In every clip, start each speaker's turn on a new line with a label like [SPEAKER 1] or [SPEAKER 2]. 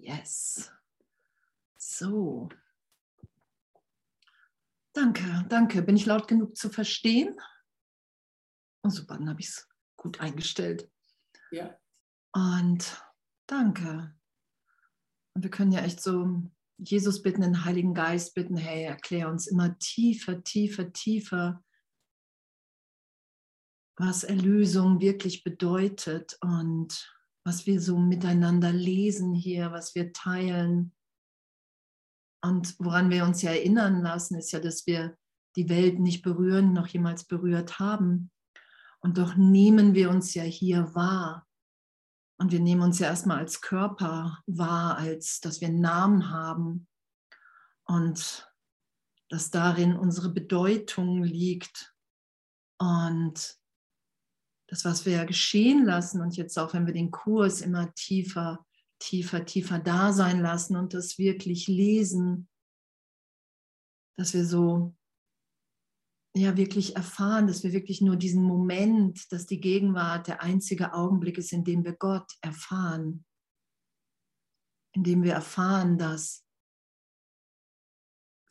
[SPEAKER 1] Yes. So. Danke, danke. Bin ich laut genug zu verstehen? Oh, super, dann habe ich es gut eingestellt.
[SPEAKER 2] Ja.
[SPEAKER 1] Und danke. Und wir können ja echt so Jesus bitten, den Heiligen Geist bitten, hey, erklär uns immer tiefer, tiefer, tiefer, was Erlösung wirklich bedeutet und was wir so miteinander lesen hier, was wir teilen. Und woran wir uns ja erinnern lassen, ist ja, dass wir die Welt nicht berühren, noch jemals berührt haben. Und doch nehmen wir uns ja hier wahr. Und wir nehmen uns ja erstmal als Körper wahr, als dass wir einen Namen haben. Und dass darin unsere Bedeutung liegt. Und das, was wir ja geschehen lassen und jetzt auch, wenn wir den Kurs immer tiefer, tiefer, tiefer da sein lassen und das wirklich lesen, dass wir so ja wirklich erfahren, dass wir wirklich nur diesen Moment, dass die Gegenwart der einzige Augenblick ist, in dem wir Gott erfahren, in dem wir erfahren, dass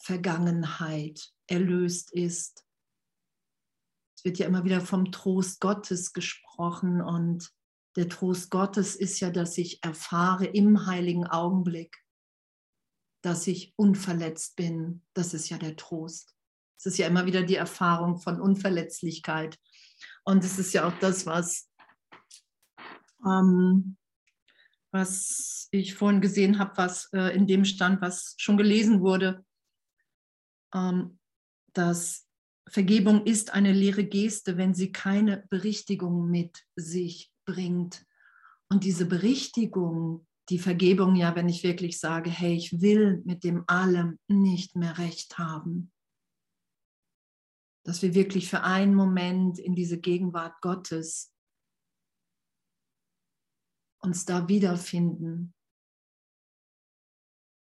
[SPEAKER 1] Vergangenheit erlöst ist, es wird ja immer wieder vom Trost Gottes gesprochen und der Trost Gottes ist ja, dass ich erfahre im heiligen Augenblick, dass ich unverletzt bin. Das ist ja der Trost. Es ist ja immer wieder die Erfahrung von Unverletzlichkeit. Und es ist ja auch das, was, ähm, was ich vorhin gesehen habe, was äh, in dem stand, was schon gelesen wurde, ähm, dass Vergebung ist eine leere Geste, wenn sie keine Berichtigung mit sich bringt. Und diese Berichtigung, die Vergebung ja, wenn ich wirklich sage, hey, ich will mit dem allem nicht mehr recht haben. Dass wir wirklich für einen Moment in diese Gegenwart Gottes uns da wiederfinden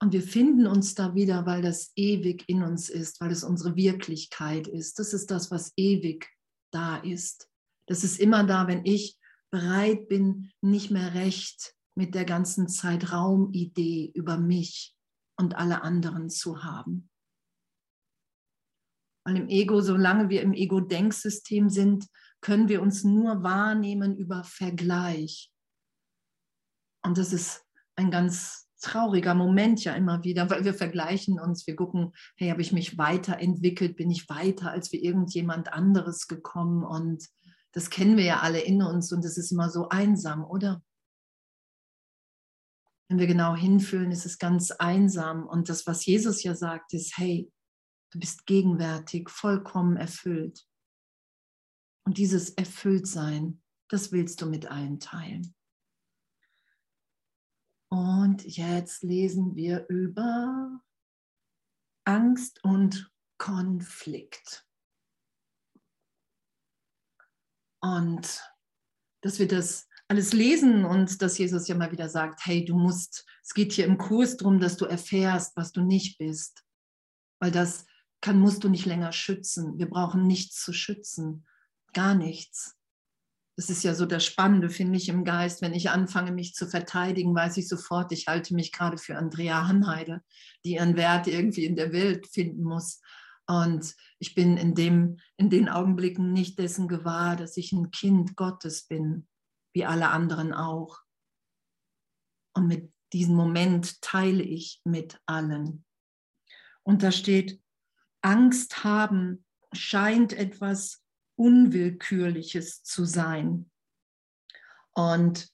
[SPEAKER 1] und wir finden uns da wieder, weil das ewig in uns ist, weil es unsere Wirklichkeit ist. Das ist das, was ewig da ist. Das ist immer da, wenn ich bereit bin, nicht mehr recht mit der ganzen Zeitraumidee über mich und alle anderen zu haben. Weil im Ego, solange wir im Ego-Denksystem sind, können wir uns nur wahrnehmen über Vergleich. Und das ist ein ganz trauriger Moment ja immer wieder, weil wir vergleichen uns, wir gucken, hey, habe ich mich weiterentwickelt, bin ich weiter als wie irgendjemand anderes gekommen und das kennen wir ja alle in uns und es ist immer so einsam, oder? Wenn wir genau hinfühlen, ist es ganz einsam und das, was Jesus ja sagt, ist, hey, du bist gegenwärtig, vollkommen erfüllt. Und dieses Erfülltsein, das willst du mit allen teilen. Und jetzt lesen wir über Angst und Konflikt. Und dass wir das alles lesen und dass Jesus ja mal wieder sagt, hey, du musst, es geht hier im Kurs darum, dass du erfährst, was du nicht bist. Weil das kann, musst du nicht länger schützen. Wir brauchen nichts zu schützen. Gar nichts. Das ist ja so das Spannende, finde ich, im Geist. Wenn ich anfange, mich zu verteidigen, weiß ich sofort, ich halte mich gerade für Andrea Hanheide, die ihren Wert irgendwie in der Welt finden muss. Und ich bin in, dem, in den Augenblicken nicht dessen gewahr, dass ich ein Kind Gottes bin, wie alle anderen auch. Und mit diesem Moment teile ich mit allen. Und da steht, Angst haben scheint etwas Unwillkürliches zu sein. Und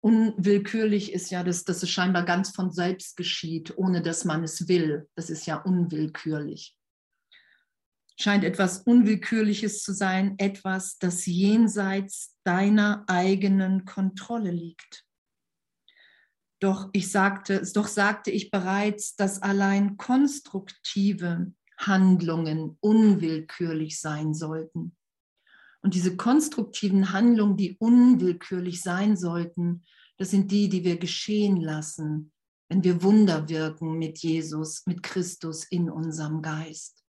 [SPEAKER 1] unwillkürlich ist ja, dass, dass es scheinbar ganz von selbst geschieht, ohne dass man es will. Das ist ja unwillkürlich. Scheint etwas Unwillkürliches zu sein, etwas, das jenseits deiner eigenen Kontrolle liegt. Doch ich sagte, doch sagte ich bereits, dass allein konstruktive Handlungen unwillkürlich sein sollten. Und diese konstruktiven Handlungen, die unwillkürlich sein sollten, das sind die, die wir geschehen lassen, wenn wir Wunder wirken mit Jesus, mit Christus in unserem Geist.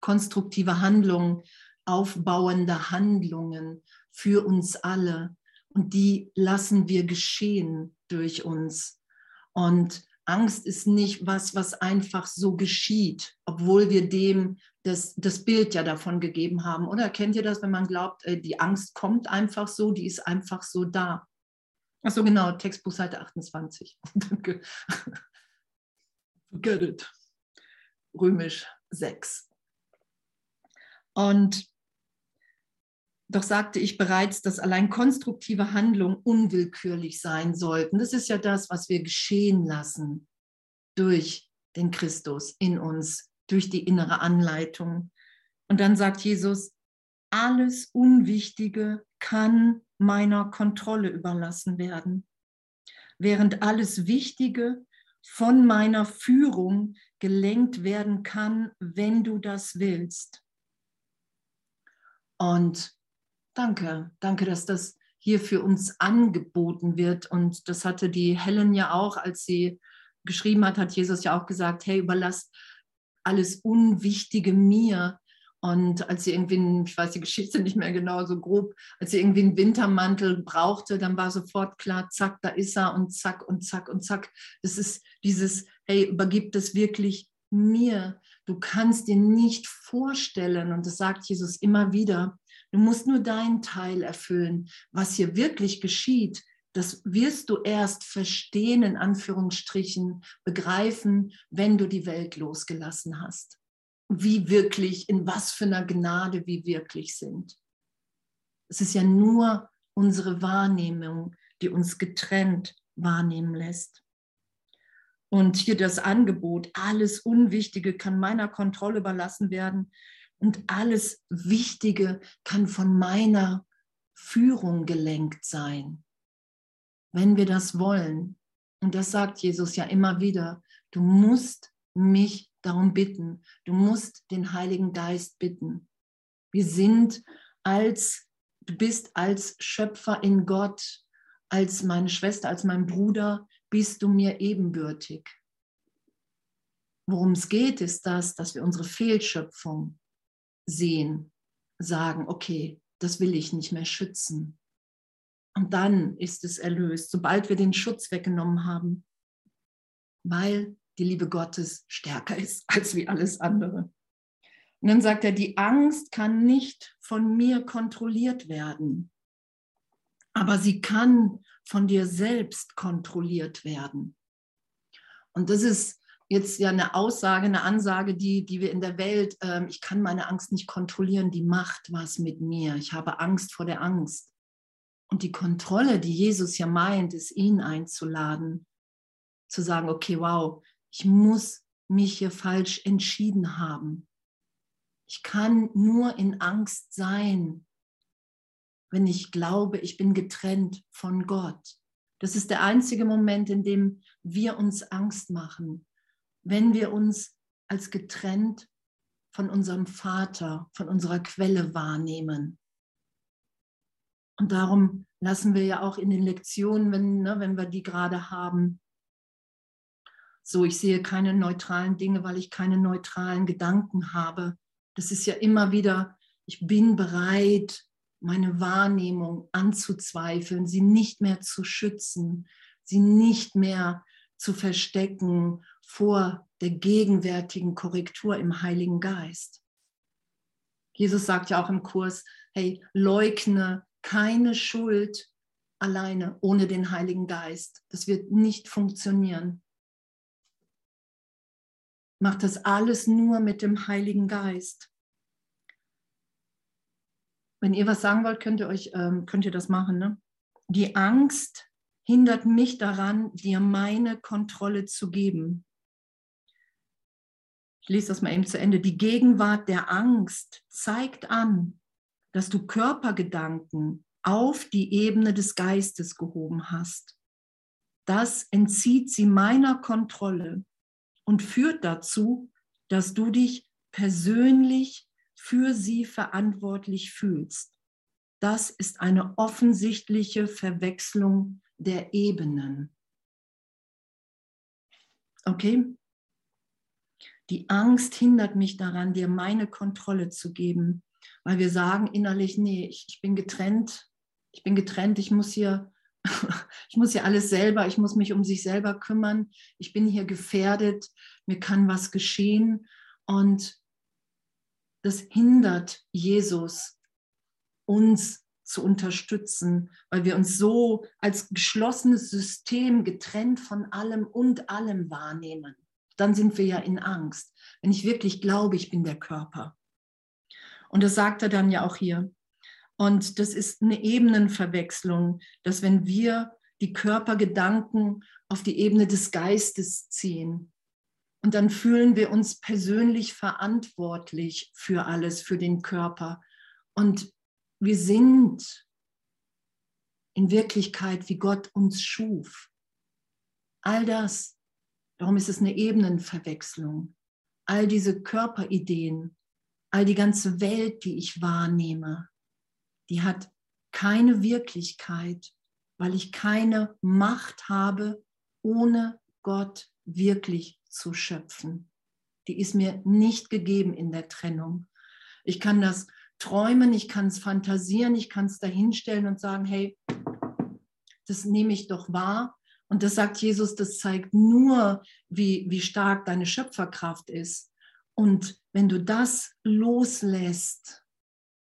[SPEAKER 1] Konstruktive Handlungen, aufbauende Handlungen für uns alle. Und die lassen wir geschehen durch uns. Und Angst ist nicht was, was einfach so geschieht, obwohl wir dem das, das Bild ja davon gegeben haben. Oder kennt ihr das, wenn man glaubt, äh, die Angst kommt einfach so, die ist einfach so da? Achso, genau, Textbuch Seite 28. Danke. Get it. Römisch 6. Und doch sagte ich bereits, dass allein konstruktive Handlungen unwillkürlich sein sollten. Das ist ja das, was wir geschehen lassen durch den Christus in uns, durch die innere Anleitung. Und dann sagt Jesus, alles Unwichtige kann meiner Kontrolle überlassen werden, während alles Wichtige von meiner Führung gelenkt werden kann, wenn du das willst. Und Danke, danke, dass das hier für uns angeboten wird. Und das hatte die Helen ja auch, als sie geschrieben hat, hat Jesus ja auch gesagt, hey, überlass alles Unwichtige mir. Und als sie irgendwie, ich weiß die Geschichte nicht mehr genau so grob, als sie irgendwie einen Wintermantel brauchte, dann war sofort klar, zack, da ist er und zack und zack und zack. Das ist dieses, hey, übergib das wirklich mir. Du kannst dir nicht vorstellen, und das sagt Jesus immer wieder, Du musst nur deinen Teil erfüllen. Was hier wirklich geschieht, das wirst du erst verstehen, in Anführungsstrichen, begreifen, wenn du die Welt losgelassen hast. Wie wirklich, in was für einer Gnade wir wirklich sind. Es ist ja nur unsere Wahrnehmung, die uns getrennt wahrnehmen lässt. Und hier das Angebot, alles Unwichtige kann meiner Kontrolle überlassen werden. Und alles Wichtige kann von meiner Führung gelenkt sein, wenn wir das wollen. Und das sagt Jesus ja immer wieder. Du musst mich darum bitten. Du musst den Heiligen Geist bitten. Wir sind als, du bist als Schöpfer in Gott, als meine Schwester, als mein Bruder, bist du mir ebenbürtig. Worum es geht, ist das, dass wir unsere Fehlschöpfung sehen, sagen, okay, das will ich nicht mehr schützen. Und dann ist es erlöst, sobald wir den Schutz weggenommen haben, weil die Liebe Gottes stärker ist als wie alles andere. Und dann sagt er, die Angst kann nicht von mir kontrolliert werden, aber sie kann von dir selbst kontrolliert werden. Und das ist jetzt ja eine Aussage, eine Ansage, die, die wir in der Welt, ähm, ich kann meine Angst nicht kontrollieren, die macht was mit mir. Ich habe Angst vor der Angst. Und die Kontrolle, die Jesus ja meint, ist ihn einzuladen, zu sagen, okay, wow, ich muss mich hier falsch entschieden haben. Ich kann nur in Angst sein, wenn ich glaube, ich bin getrennt von Gott. Das ist der einzige Moment, in dem wir uns Angst machen, wenn wir uns als getrennt von unserem Vater, von unserer Quelle wahrnehmen. Und darum lassen wir ja auch in den Lektionen, wenn, ne, wenn wir die gerade haben, so, ich sehe keine neutralen Dinge, weil ich keine neutralen Gedanken habe. Das ist ja immer wieder, ich bin bereit, meine Wahrnehmung anzuzweifeln, sie nicht mehr zu schützen, sie nicht mehr zu verstecken vor der gegenwärtigen Korrektur im Heiligen Geist. Jesus sagt ja auch im Kurs, hey, leugne keine Schuld alleine ohne den Heiligen Geist. Das wird nicht funktionieren. Mach das alles nur mit dem Heiligen Geist. Wenn ihr was sagen wollt, könnt ihr euch, ähm, könnt ihr das machen. Ne? Die Angst hindert mich daran, dir meine Kontrolle zu geben. Ich lese das mal eben zu Ende. Die Gegenwart der Angst zeigt an, dass du Körpergedanken auf die Ebene des Geistes gehoben hast. Das entzieht sie meiner Kontrolle und führt dazu, dass du dich persönlich für sie verantwortlich fühlst. Das ist eine offensichtliche Verwechslung der Ebenen. Okay? Die Angst hindert mich daran, dir meine Kontrolle zu geben, weil wir sagen innerlich, nee, ich, ich bin getrennt, ich bin getrennt, ich muss hier ich muss ja alles selber, ich muss mich um sich selber kümmern, ich bin hier gefährdet, mir kann was geschehen und das hindert Jesus, uns zu unterstützen, weil wir uns so als geschlossenes System getrennt von allem und allem wahrnehmen. Dann sind wir ja in Angst, wenn ich wirklich glaube, ich bin der Körper. Und das sagt er dann ja auch hier. Und das ist eine Ebenenverwechslung, dass wenn wir die Körpergedanken auf die Ebene des Geistes ziehen, und dann fühlen wir uns persönlich verantwortlich für alles, für den Körper. Und wir sind in Wirklichkeit, wie Gott uns schuf. All das, darum ist es eine Ebenenverwechslung. All diese Körperideen, all die ganze Welt, die ich wahrnehme, die hat keine Wirklichkeit, weil ich keine Macht habe, ohne Gott wirklich zu schöpfen. Die ist mir nicht gegeben in der Trennung. Ich kann das träumen, ich kann es fantasieren, ich kann es dahinstellen und sagen, hey, das nehme ich doch wahr. Und das sagt Jesus, das zeigt nur, wie, wie stark deine Schöpferkraft ist. Und wenn du das loslässt,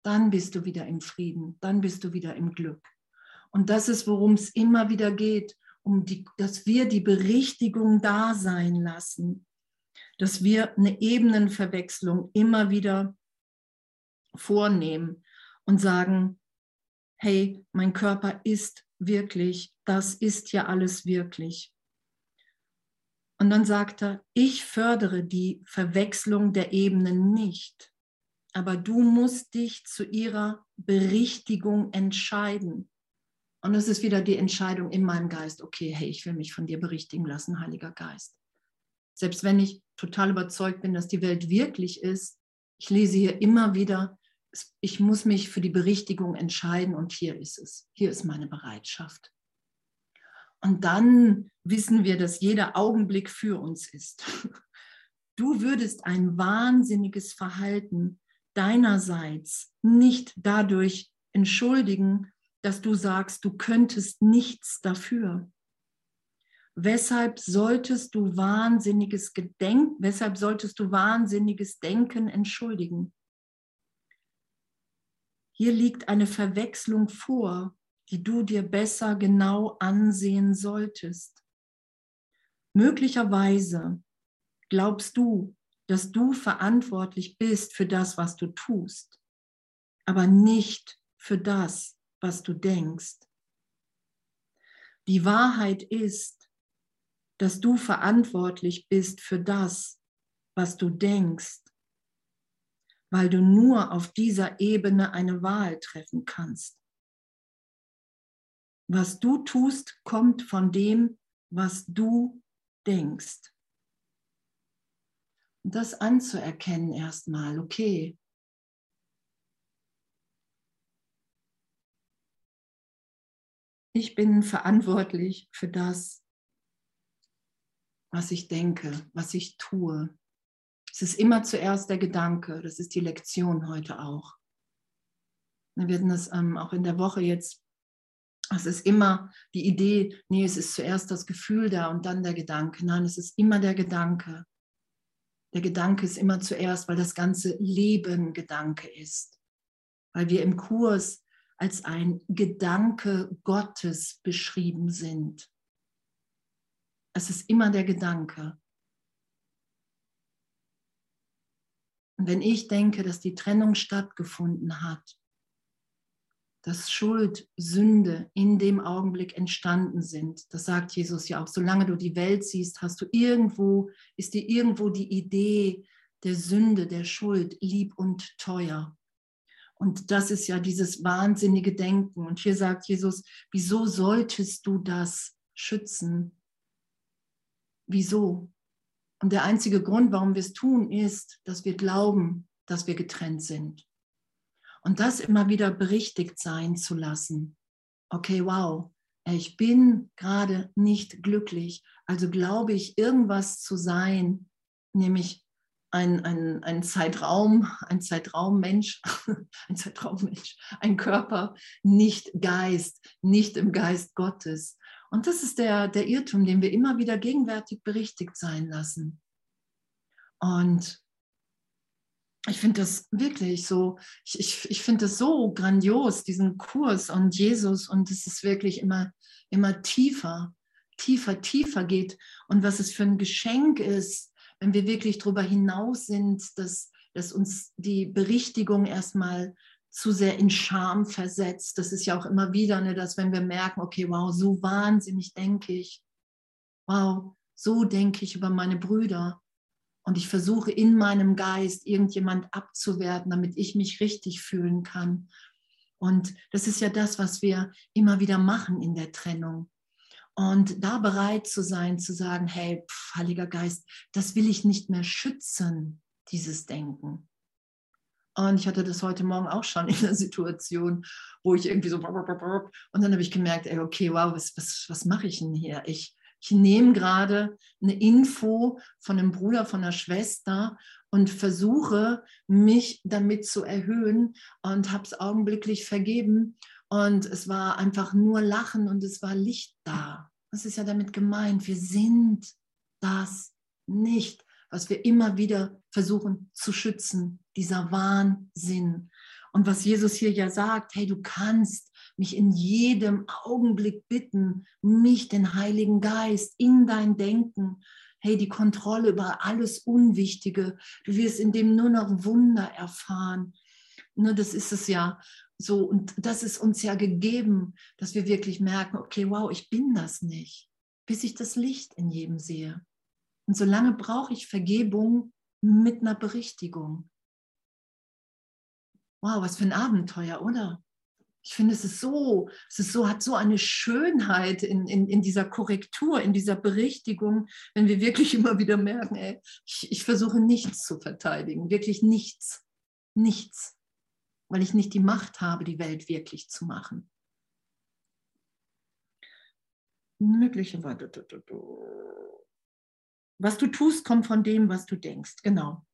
[SPEAKER 1] dann bist du wieder im Frieden, dann bist du wieder im Glück. Und das ist, worum es immer wieder geht, um die, dass wir die Berichtigung da sein lassen, dass wir eine Ebenenverwechslung immer wieder vornehmen und sagen, hey, mein Körper ist wirklich, das ist ja alles wirklich. Und dann sagt er, ich fördere die Verwechslung der Ebenen nicht, aber du musst dich zu ihrer Berichtigung entscheiden. Und es ist wieder die Entscheidung in meinem Geist, okay, hey, ich will mich von dir berichtigen lassen, Heiliger Geist. Selbst wenn ich total überzeugt bin, dass die Welt wirklich ist, ich lese hier immer wieder, ich muss mich für die Berichtigung entscheiden und hier ist es. Hier ist meine Bereitschaft. Und dann wissen wir, dass jeder Augenblick für uns ist. Du würdest ein wahnsinniges Verhalten deinerseits nicht dadurch entschuldigen, dass du sagst, du könntest nichts dafür. Weshalb solltest du wahnsinniges Gedenken, weshalb solltest du wahnsinniges Denken entschuldigen? Hier liegt eine Verwechslung vor, die du dir besser genau ansehen solltest. Möglicherweise glaubst du, dass du verantwortlich bist für das, was du tust, aber nicht für das, was du denkst. Die Wahrheit ist, dass du verantwortlich bist für das, was du denkst, weil du nur auf dieser Ebene eine Wahl treffen kannst. Was du tust, kommt von dem, was du denkst. Und das anzuerkennen erstmal, okay, Ich bin verantwortlich für das, was ich denke, was ich tue. Es ist immer zuerst der Gedanke. Das ist die Lektion heute auch. Wir werden das ähm, auch in der Woche jetzt. Es ist immer die Idee, nee, es ist zuerst das Gefühl da und dann der Gedanke. Nein, es ist immer der Gedanke. Der Gedanke ist immer zuerst, weil das ganze Leben Gedanke ist. Weil wir im Kurs als ein Gedanke Gottes beschrieben sind. Es ist immer der Gedanke. Wenn ich denke, dass die Trennung stattgefunden hat, dass Schuld, Sünde in dem Augenblick entstanden sind, das sagt Jesus ja auch, solange du die Welt siehst, hast du irgendwo, ist dir irgendwo die Idee der Sünde, der Schuld lieb und teuer. Und das ist ja dieses wahnsinnige Denken. Und hier sagt Jesus, wieso solltest du das schützen? Wieso? Und der einzige Grund, warum wir es tun, ist, dass wir glauben, dass wir getrennt sind. Und das immer wieder berichtigt sein zu lassen. Okay, wow, ich bin gerade nicht glücklich, also glaube ich, irgendwas zu sein, nämlich ein, ein, ein Zeitraum, ein Zeitraummensch, ein Zeitraummensch, ein Körper, nicht Geist, nicht im Geist Gottes. Und das ist der, der Irrtum, den wir immer wieder gegenwärtig berichtigt sein lassen. Und ich finde das wirklich so, ich, ich, ich finde das so grandios, diesen Kurs und Jesus und es ist wirklich immer, immer tiefer, tiefer, tiefer geht und was es für ein Geschenk ist, wenn wir wirklich darüber hinaus sind, dass, dass uns die Berichtigung erstmal zu sehr in Scham versetzt. Das ist ja auch immer wieder, ne, dass wenn wir merken, okay, wow, so wahnsinnig denke ich, wow, so denke ich über meine Brüder, und ich versuche in meinem Geist irgendjemand abzuwerten, damit ich mich richtig fühlen kann. Und das ist ja das, was wir immer wieder machen in der Trennung. Und da bereit zu sein, zu sagen, hey, pf, Heiliger Geist, das will ich nicht mehr schützen, dieses Denken. Und ich hatte das heute Morgen auch schon in der Situation, wo ich irgendwie so und dann habe ich gemerkt, ey, okay, wow, was, was, was mache ich denn hier? Ich, ich nehme gerade eine Info von einem Bruder, von einer Schwester und versuche, mich damit zu erhöhen und habe es augenblicklich vergeben. Und es war einfach nur Lachen und es war Licht da. Das ist ja damit gemeint. Wir sind das nicht, was wir immer wieder versuchen zu schützen, dieser Wahnsinn. Und was Jesus hier ja sagt, hey, du kannst mich in jedem Augenblick bitten, mich, den Heiligen Geist, in dein Denken, hey, die Kontrolle über alles Unwichtige. Du wirst in dem nur noch Wunder erfahren. Nur das ist es ja so. Und das ist uns ja gegeben, dass wir wirklich merken, okay, wow, ich bin das nicht, bis ich das Licht in jedem sehe. Und solange brauche ich Vergebung mit einer Berichtigung. Wow, was für ein Abenteuer, oder? ich finde, es ist so, es ist so, hat so eine Schönheit in, in, in dieser Korrektur, in dieser Berichtigung, wenn wir wirklich immer wieder merken, ey, ich, ich versuche nichts zu verteidigen, wirklich nichts, nichts, weil ich nicht die Macht habe, die Welt wirklich zu machen. Möglicherweise. Was du tust, kommt von dem, was du denkst. Genau.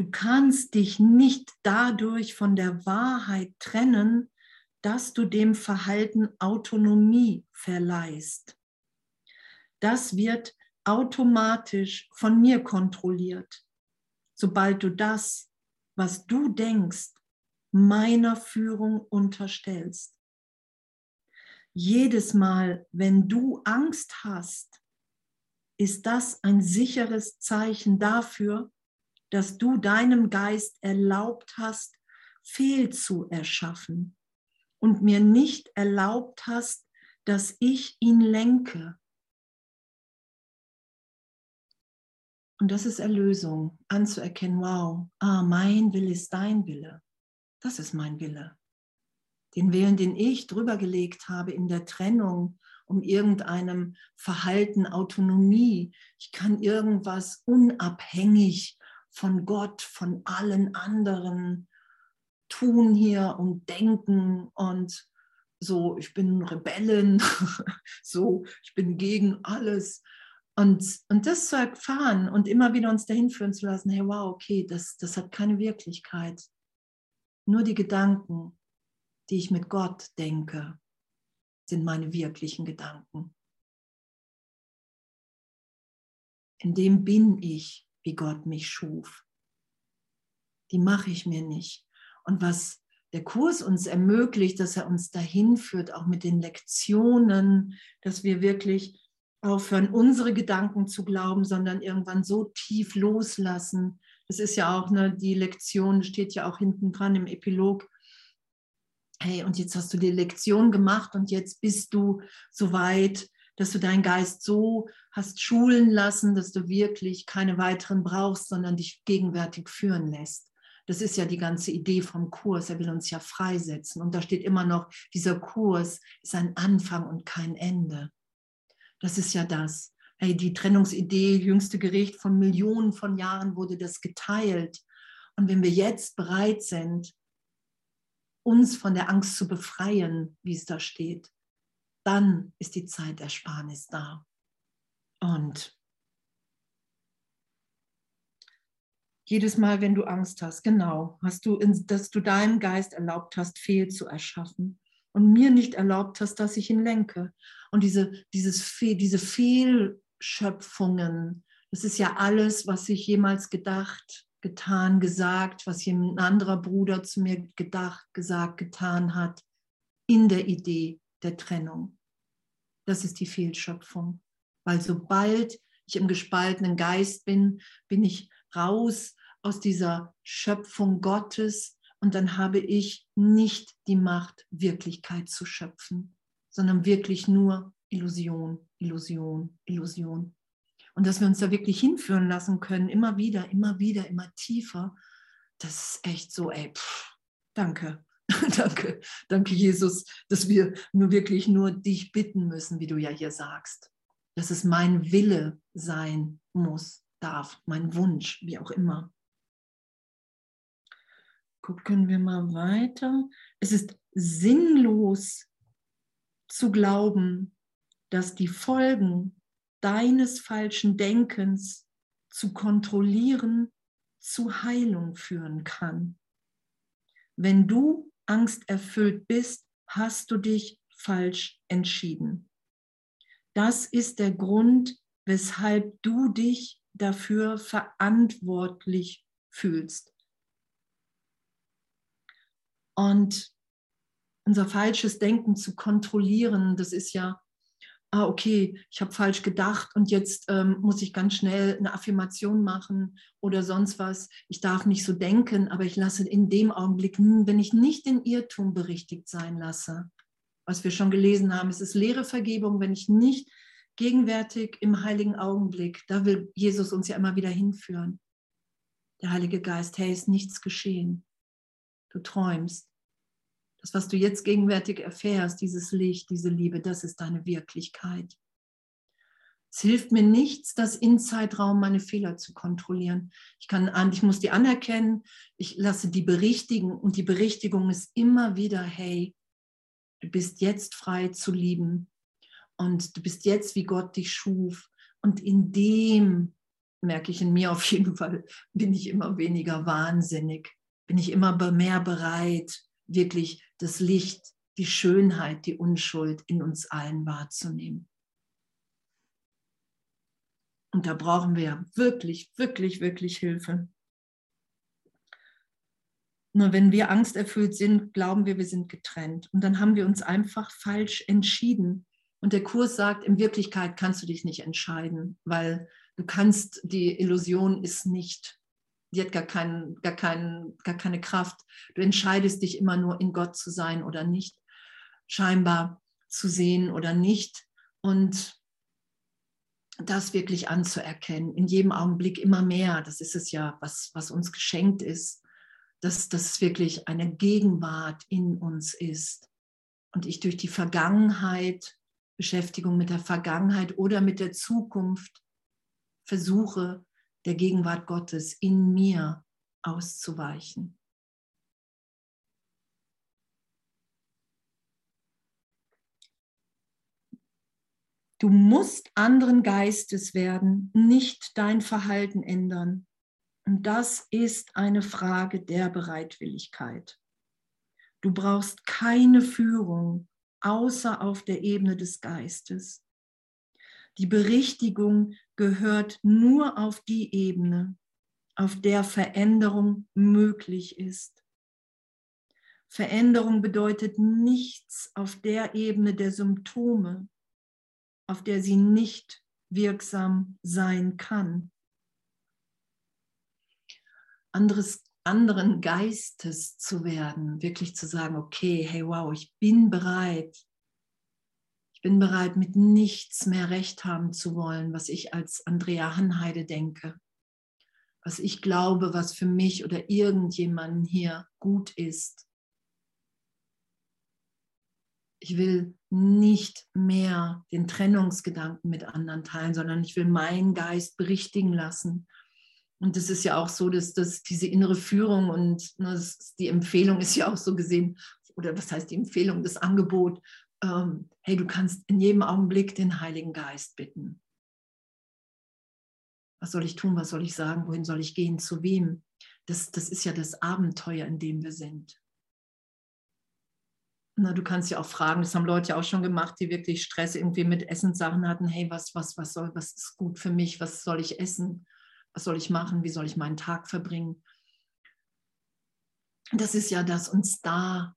[SPEAKER 1] Du kannst dich nicht dadurch von der Wahrheit trennen, dass du dem Verhalten Autonomie verleihst. Das wird automatisch von mir kontrolliert, sobald du das, was du denkst, meiner Führung unterstellst. Jedes Mal, wenn du Angst hast, ist das ein sicheres Zeichen dafür, dass du deinem Geist erlaubt hast, fehl zu erschaffen und mir nicht erlaubt hast, dass ich ihn lenke. Und das ist Erlösung, anzuerkennen, wow, ah, mein Wille ist dein Wille. Das ist mein Wille. Den Willen, den ich drüber gelegt habe in der Trennung, um irgendeinem Verhalten Autonomie. Ich kann irgendwas unabhängig von Gott, von allen anderen tun hier und denken und so, ich bin Rebellen, so, ich bin gegen alles. Und, und das zu erfahren und immer wieder uns dahin führen zu lassen, hey, wow, okay, das, das hat keine Wirklichkeit. Nur die Gedanken, die ich mit Gott denke, sind meine wirklichen Gedanken. In dem bin ich wie Gott mich schuf. Die mache ich mir nicht. Und was der Kurs uns ermöglicht, dass er uns dahin führt, auch mit den Lektionen, dass wir wirklich aufhören, unsere Gedanken zu glauben, sondern irgendwann so tief loslassen. Das ist ja auch ne, die Lektion, steht ja auch hinten dran im Epilog. Hey, und jetzt hast du die Lektion gemacht und jetzt bist du so weit, dass du deinen Geist so hast schulen lassen, dass du wirklich keine weiteren brauchst, sondern dich gegenwärtig führen lässt. Das ist ja die ganze Idee vom Kurs. Er will uns ja freisetzen. Und da steht immer noch, dieser Kurs ist ein Anfang und kein Ende. Das ist ja das. Hey, die Trennungsidee, jüngste Gericht von Millionen von Jahren wurde das geteilt. Und wenn wir jetzt bereit sind, uns von der Angst zu befreien, wie es da steht, dann ist die Zeitersparnis da. Und Jedes Mal, wenn du Angst hast, genau, hast du, dass du deinem Geist erlaubt hast, fehl zu erschaffen und mir nicht erlaubt hast, dass ich ihn lenke. Und diese, dieses, diese Fehlschöpfungen, das ist ja alles, was ich jemals gedacht, getan, gesagt, was ein anderer Bruder zu mir gedacht, gesagt, getan hat, in der Idee der Trennung. Das ist die Fehlschöpfung. Weil sobald ich im gespaltenen Geist bin, bin ich raus aus dieser Schöpfung Gottes und dann habe ich nicht die Macht, Wirklichkeit zu schöpfen, sondern wirklich nur Illusion, Illusion, Illusion. Und dass wir uns da wirklich hinführen lassen können, immer wieder, immer wieder, immer tiefer, das ist echt so, ey, pff, danke, danke, danke Jesus, dass wir nur wirklich nur dich bitten müssen, wie du ja hier sagst, dass es mein Wille sein muss, darf, mein Wunsch, wie auch immer. Gucken wir mal weiter. Es ist sinnlos zu glauben, dass die Folgen deines falschen Denkens zu kontrollieren zu Heilung führen kann. Wenn du angsterfüllt bist, hast du dich falsch entschieden. Das ist der Grund, weshalb du dich dafür verantwortlich fühlst. Und unser falsches Denken zu kontrollieren, das ist ja ah, okay, ich habe falsch gedacht und jetzt ähm, muss ich ganz schnell eine Affirmation machen oder sonst was. Ich darf nicht so denken, aber ich lasse in dem Augenblick, wenn ich nicht den Irrtum berichtigt sein lasse, was wir schon gelesen haben, es ist leere Vergebung, wenn ich nicht gegenwärtig im heiligen Augenblick, da will Jesus uns ja immer wieder hinführen. Der Heilige Geist, hey, ist nichts geschehen. Du träumst. Das, was du jetzt gegenwärtig erfährst, dieses Licht, diese Liebe, das ist deine Wirklichkeit. Es hilft mir nichts, das in Zeitraum meine Fehler zu kontrollieren. Ich, kann, ich muss die anerkennen, ich lasse die berichtigen und die Berichtigung ist immer wieder, hey, du bist jetzt frei zu lieben und du bist jetzt, wie Gott dich schuf. Und in dem, merke ich in mir auf jeden Fall, bin ich immer weniger wahnsinnig, bin ich immer mehr bereit, wirklich das Licht, die Schönheit, die Unschuld in uns allen wahrzunehmen. Und da brauchen wir wirklich, wirklich, wirklich Hilfe. Nur wenn wir angsterfüllt sind, glauben wir, wir sind getrennt. Und dann haben wir uns einfach falsch entschieden. Und der Kurs sagt, in Wirklichkeit kannst du dich nicht entscheiden, weil du kannst, die Illusion ist nicht die hat gar, kein, gar, kein, gar keine Kraft. Du entscheidest dich immer nur in Gott zu sein oder nicht, scheinbar zu sehen oder nicht. Und das wirklich anzuerkennen, in jedem Augenblick immer mehr, das ist es ja, was, was uns geschenkt ist, dass das wirklich eine Gegenwart in uns ist. Und ich durch die Vergangenheit, Beschäftigung mit der Vergangenheit oder mit der Zukunft versuche, der Gegenwart Gottes in mir auszuweichen. Du musst anderen Geistes werden, nicht dein Verhalten ändern. Und das ist eine Frage der Bereitwilligkeit. Du brauchst keine Führung außer auf der Ebene des Geistes. Die Berichtigung gehört nur auf die Ebene, auf der Veränderung möglich ist. Veränderung bedeutet nichts auf der Ebene der Symptome, auf der sie nicht wirksam sein kann. Anderes, anderen Geistes zu werden, wirklich zu sagen, okay, hey, wow, ich bin bereit, ich bin bereit, mit nichts mehr recht haben zu wollen, was ich als Andrea Hanheide denke, was ich glaube, was für mich oder irgendjemanden hier gut ist. Ich will nicht mehr den Trennungsgedanken mit anderen teilen, sondern ich will meinen Geist berichtigen lassen. Und das ist ja auch so, dass, dass diese innere Führung und ne, die Empfehlung ist ja auch so gesehen, oder was heißt die Empfehlung, das Angebot, ähm, hey, du kannst in jedem Augenblick den Heiligen Geist bitten. Was soll ich tun? Was soll ich sagen? Wohin soll ich gehen? Zu wem? Das, das ist ja das Abenteuer, in dem wir sind. Na, du kannst ja auch fragen, das haben Leute ja auch schon gemacht, die wirklich Stress irgendwie mit Essenssachen hatten. Hey, was, was, was soll, was ist gut für mich? Was soll ich essen? Was soll ich machen? Wie soll ich meinen Tag verbringen? Das ist ja, dass uns da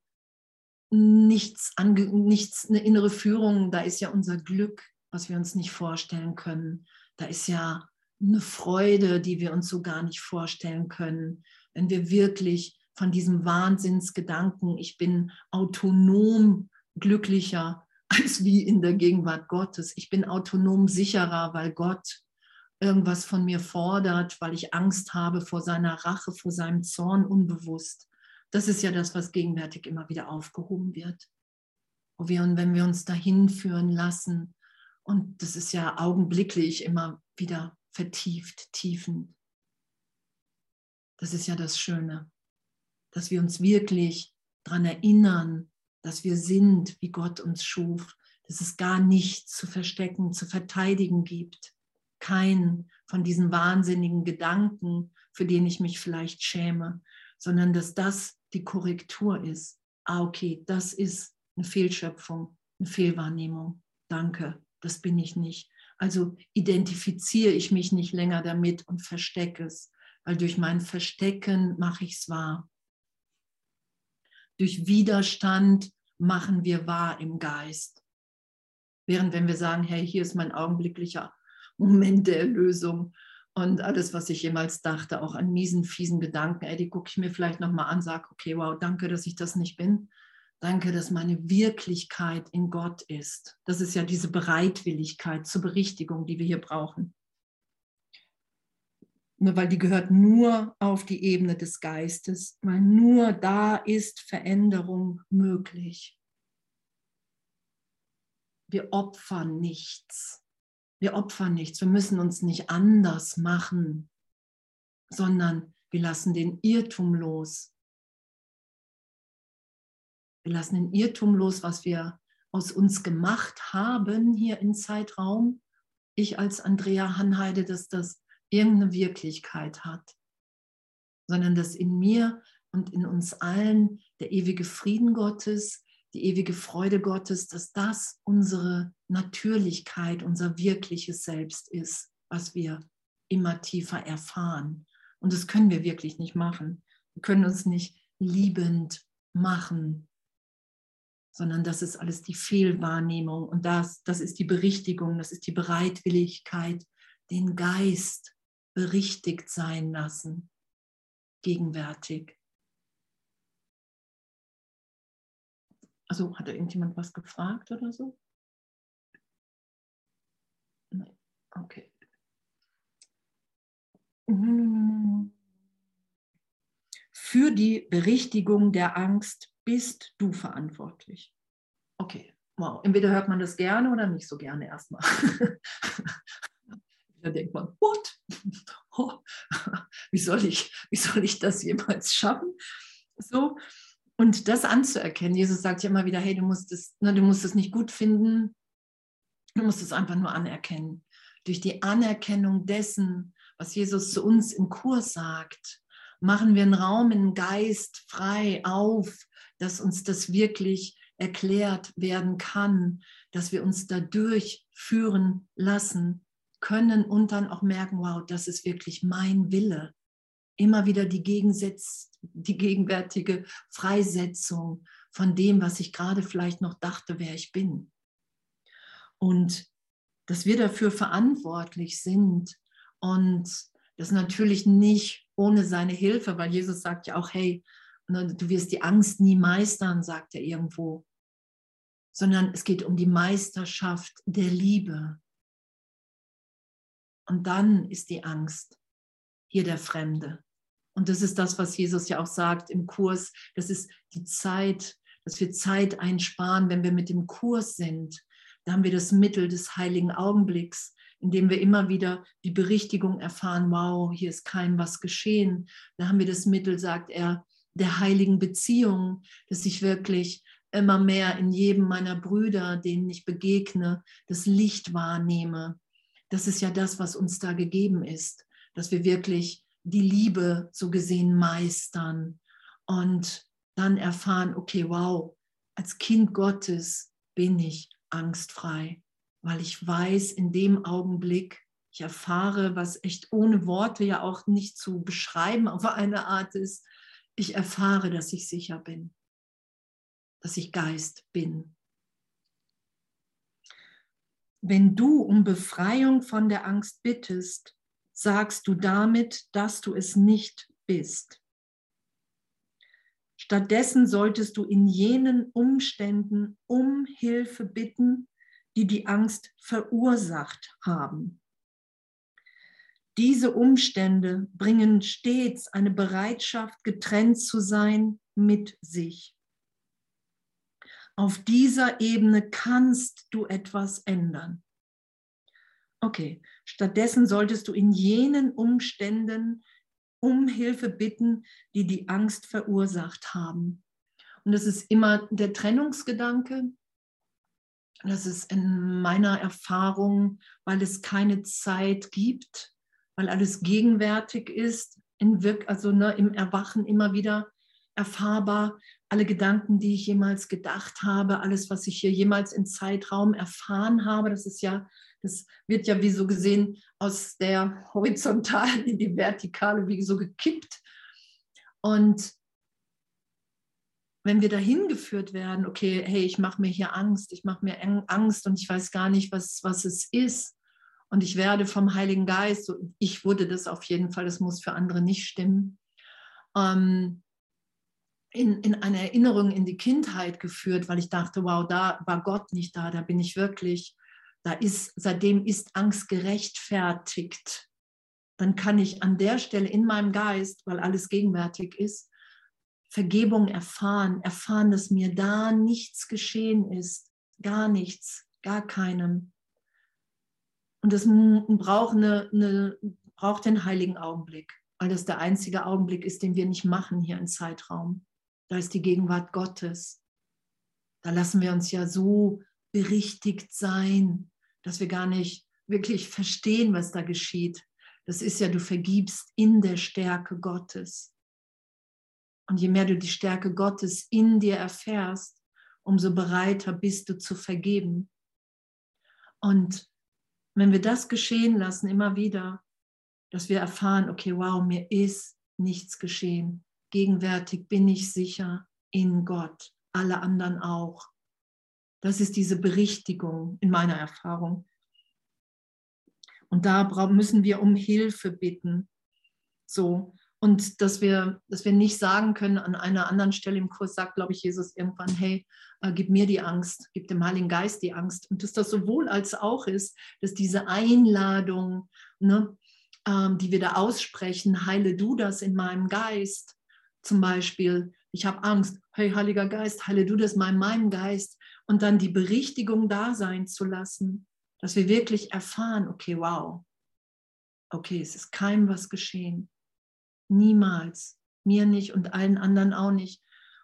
[SPEAKER 1] nichts, ange, nichts, eine innere Führung, da ist ja unser Glück, was wir uns nicht vorstellen können. Da ist ja eine Freude, die wir uns so gar nicht vorstellen können, wenn wir wirklich von diesem Wahnsinnsgedanken, ich bin autonom glücklicher als wie in der Gegenwart Gottes. Ich bin autonom sicherer, weil Gott irgendwas von mir fordert, weil ich Angst habe vor seiner Rache, vor seinem Zorn unbewusst. Das ist ja das, was gegenwärtig immer wieder aufgehoben wird. Wo wir, wenn wir uns dahin führen lassen, und das ist ja augenblicklich immer wieder vertieft, tiefend. Das ist ja das Schöne dass wir uns wirklich daran erinnern, dass wir sind, wie Gott uns schuf, dass es gar nichts zu verstecken, zu verteidigen gibt. Kein von diesen wahnsinnigen Gedanken, für den ich mich vielleicht schäme, sondern dass das die Korrektur ist. Ah, okay, das ist eine Fehlschöpfung, eine Fehlwahrnehmung. Danke, das bin ich nicht. Also identifiziere ich mich nicht länger damit und verstecke es, weil durch mein Verstecken mache ich es wahr. Durch Widerstand machen wir wahr im Geist. Während wenn wir sagen, hey, hier ist mein augenblicklicher Moment der Erlösung und alles, was ich jemals dachte, auch an miesen, fiesen Gedanken, ey, die gucke ich mir vielleicht nochmal an, sage, okay, wow, danke, dass ich das nicht bin. Danke, dass meine Wirklichkeit in Gott ist. Das ist ja diese Bereitwilligkeit zur Berichtigung, die wir hier brauchen. Ne, weil die gehört nur auf die Ebene des Geistes, weil nur da ist Veränderung möglich. Wir opfern nichts. Wir opfern nichts. Wir müssen uns nicht anders machen, sondern wir lassen den Irrtum los. Wir lassen den Irrtum los, was wir aus uns gemacht haben hier im Zeitraum. Ich als Andrea Hanheide, dass das irgendeine Wirklichkeit hat, sondern dass in mir und in uns allen der ewige Frieden Gottes, die ewige Freude Gottes, dass das unsere Natürlichkeit, unser wirkliches Selbst ist, was wir immer tiefer erfahren. Und das können wir wirklich nicht machen. Wir können uns nicht liebend machen, sondern das ist alles die Fehlwahrnehmung und das, das ist die Berichtigung, das ist die Bereitwilligkeit, den Geist berichtigt sein lassen, gegenwärtig. Also hat da irgendjemand was gefragt oder so? Okay. Für die Berichtigung der Angst bist du verantwortlich. Okay, wow. Entweder hört man das gerne oder nicht so gerne erstmal. Da denkt man, what? Oh, wie, soll ich, wie soll ich das jemals schaffen? So. Und das anzuerkennen, Jesus sagt ja immer wieder, hey, du musst es, ne, du musst es nicht gut finden, du musst es einfach nur anerkennen. Durch die Anerkennung dessen, was Jesus zu uns im Kurs sagt, machen wir einen Raum im Geist frei auf, dass uns das wirklich erklärt werden kann, dass wir uns dadurch führen lassen können und dann auch merken, wow, das ist wirklich mein Wille. Immer wieder die, Gegensätz, die gegenwärtige Freisetzung von dem, was ich gerade vielleicht noch dachte, wer ich bin. Und dass wir dafür verantwortlich sind und das natürlich nicht ohne seine Hilfe, weil Jesus sagt ja auch, hey, ne, du wirst die Angst nie meistern, sagt er irgendwo, sondern es geht um die Meisterschaft der Liebe. Und dann ist die Angst hier der Fremde. Und das ist das, was Jesus ja auch sagt im Kurs. Das ist die Zeit, dass wir Zeit einsparen, wenn wir mit dem Kurs sind. Da haben wir das Mittel des heiligen Augenblicks, in dem wir immer wieder die Berichtigung erfahren, wow, hier ist kein was geschehen. Da haben wir das Mittel, sagt er, der heiligen Beziehung, dass ich wirklich immer mehr in jedem meiner Brüder, denen ich begegne, das Licht wahrnehme, das ist ja das, was uns da gegeben ist, dass wir wirklich die Liebe so gesehen meistern und dann erfahren, okay, wow, als Kind Gottes bin ich angstfrei, weil ich weiß, in dem Augenblick, ich erfahre, was echt ohne Worte ja auch nicht zu beschreiben auf eine Art ist, ich erfahre, dass ich sicher bin, dass ich Geist bin. Wenn du um Befreiung von der Angst bittest, sagst du damit, dass du es nicht bist. Stattdessen solltest du in jenen Umständen um Hilfe bitten, die die Angst verursacht haben. Diese Umstände bringen stets eine Bereitschaft, getrennt zu sein mit sich. Auf dieser Ebene kannst du etwas ändern. Okay, stattdessen solltest du in jenen Umständen um Hilfe bitten, die die Angst verursacht haben. Und das ist immer der Trennungsgedanke. Das ist in meiner Erfahrung, weil es keine Zeit gibt, weil alles gegenwärtig ist, in Wirk also ne, im Erwachen immer wieder erfahrbar. Alle Gedanken, die ich jemals gedacht habe, alles, was ich hier jemals im Zeitraum erfahren habe, das ist ja, das wird ja wie so gesehen aus der horizontalen in die vertikale wie so gekippt. Und wenn wir dahin geführt werden, okay, hey, ich mache mir hier Angst, ich mache mir Angst und ich weiß gar nicht, was, was es ist. Und ich werde vom Heiligen Geist, ich wurde das auf jeden Fall, das muss für andere nicht stimmen, ähm, in, in eine Erinnerung in die Kindheit geführt, weil ich dachte, wow, da war Gott nicht da, da bin ich wirklich, da ist, seitdem ist Angst gerechtfertigt. Dann kann ich an der Stelle in meinem Geist, weil alles gegenwärtig ist, Vergebung erfahren, erfahren, dass mir da nichts geschehen ist, gar nichts, gar keinem. Und das braucht, eine, eine, braucht den heiligen Augenblick, weil das der einzige Augenblick ist, den wir nicht machen hier im Zeitraum. Da ist die Gegenwart Gottes. Da lassen wir uns ja so berichtigt sein, dass wir gar nicht wirklich verstehen, was da geschieht. Das ist ja, du vergibst in der Stärke Gottes. Und je mehr du die Stärke Gottes in dir erfährst, umso bereiter bist du zu vergeben. Und wenn wir das geschehen lassen, immer wieder, dass wir erfahren, okay, wow, mir ist nichts geschehen. Gegenwärtig bin ich sicher in Gott, alle anderen auch. Das ist diese Berichtigung in meiner Erfahrung. Und da müssen wir um Hilfe bitten. So. Und dass wir, dass wir nicht sagen können, an einer anderen Stelle im Kurs sagt, glaube ich, Jesus irgendwann, hey, äh, gib mir die Angst, gib dem Heiligen Geist die Angst. Und dass das sowohl als auch ist, dass diese Einladung, ne, ähm, die wir da aussprechen, heile du das in meinem Geist, zum Beispiel, ich habe Angst, hey Heiliger Geist, heile du das mal in meinem Geist und dann die Berichtigung da sein zu lassen, dass wir wirklich erfahren, okay, wow, okay, es ist keinem was geschehen. Niemals. Mir nicht und allen anderen auch nicht.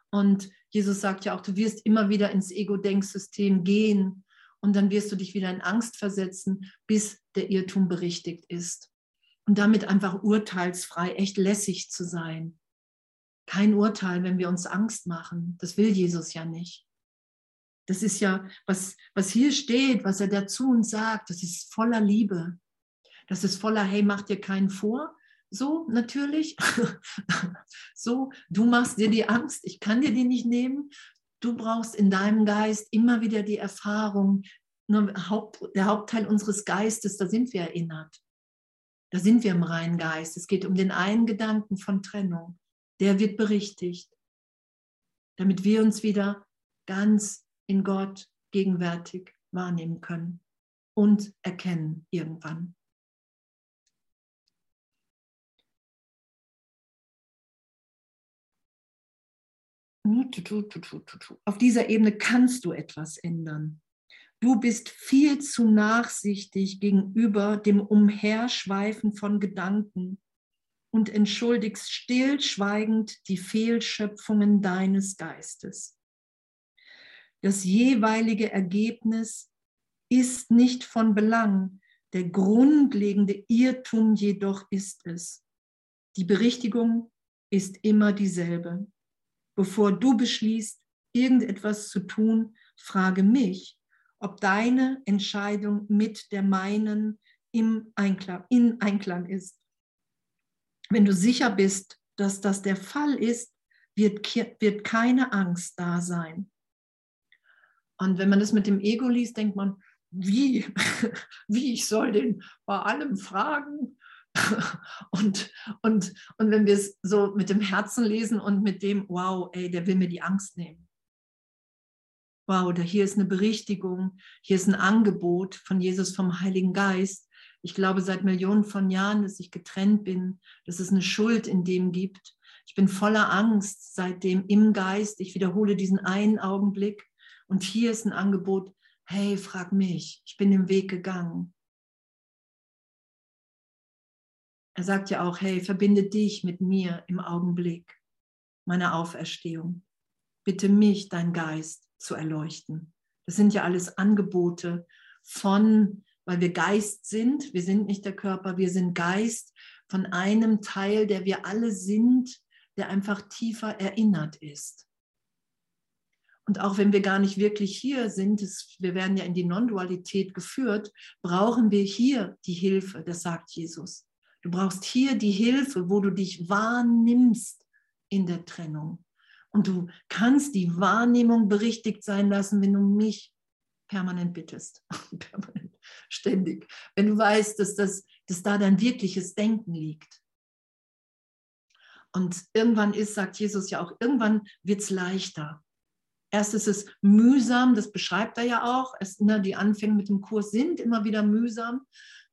[SPEAKER 1] Und Jesus sagt ja auch, du wirst immer wieder ins Ego-Denksystem gehen und dann wirst du dich wieder in Angst versetzen, bis der Irrtum berichtigt ist. Und damit einfach urteilsfrei, echt lässig zu sein. Kein Urteil, wenn wir uns Angst machen. Das will Jesus ja nicht. Das ist ja, was, was hier steht, was er dazu uns sagt, das ist voller Liebe. Das ist voller, hey, mach dir keinen vor, so natürlich. so, du machst dir die Angst, ich kann dir die nicht nehmen. Du brauchst in deinem Geist immer wieder die Erfahrung, der Hauptteil unseres Geistes, da sind wir erinnert. Da sind wir im reinen Geist. Es geht um den einen Gedanken von Trennung. Der wird berichtigt, damit wir uns wieder ganz in Gott gegenwärtig wahrnehmen können und erkennen irgendwann. Auf dieser Ebene kannst du etwas ändern. Du bist viel zu nachsichtig gegenüber dem Umherschweifen von Gedanken und entschuldigst stillschweigend die Fehlschöpfungen deines Geistes. Das jeweilige Ergebnis ist nicht von Belang, Der grundlegende Irrtum jedoch ist es. Die Berichtigung ist immer dieselbe. Bevor du beschließt, irgendetwas zu tun, frage mich, ob deine Entscheidung mit der meinen im Einklang, in Einklang ist. Wenn du sicher bist, dass das der Fall ist, wird, wird keine Angst da sein. Und wenn man das mit dem Ego liest, denkt man, wie, wie ich soll den bei allem fragen. Und, und, und wenn wir es so mit dem Herzen lesen und mit dem, wow, ey, der will mir die Angst nehmen. Wow, da hier ist eine Berichtigung, hier ist ein Angebot von Jesus vom Heiligen Geist. Ich glaube seit Millionen von Jahren, dass ich getrennt bin, dass es eine Schuld in dem gibt. Ich bin voller Angst seitdem im Geist. Ich wiederhole diesen einen Augenblick. Und hier ist ein Angebot, hey, frag mich, ich bin den Weg gegangen. Er sagt ja auch, hey, verbinde dich mit mir im Augenblick meiner Auferstehung. Bitte mich, dein Geist, zu erleuchten. Das sind ja alles Angebote von, weil wir Geist sind, wir sind nicht der Körper, wir sind Geist von einem Teil, der wir alle sind, der einfach tiefer erinnert ist. Und auch wenn wir gar nicht wirklich hier sind, das, wir werden ja in die Non-Dualität geführt, brauchen wir hier die Hilfe, das sagt Jesus. Du brauchst hier die Hilfe, wo du dich wahrnimmst in der Trennung. Und du kannst die Wahrnehmung berichtigt sein lassen, wenn du mich permanent bittest. permanent, ständig. Wenn du weißt, dass, das, dass da dein wirkliches Denken liegt. Und irgendwann ist, sagt Jesus ja auch, irgendwann wird es leichter. Erst ist es mühsam, das beschreibt er ja auch. Es, ne, die Anfänge mit dem Kurs sind immer wieder mühsam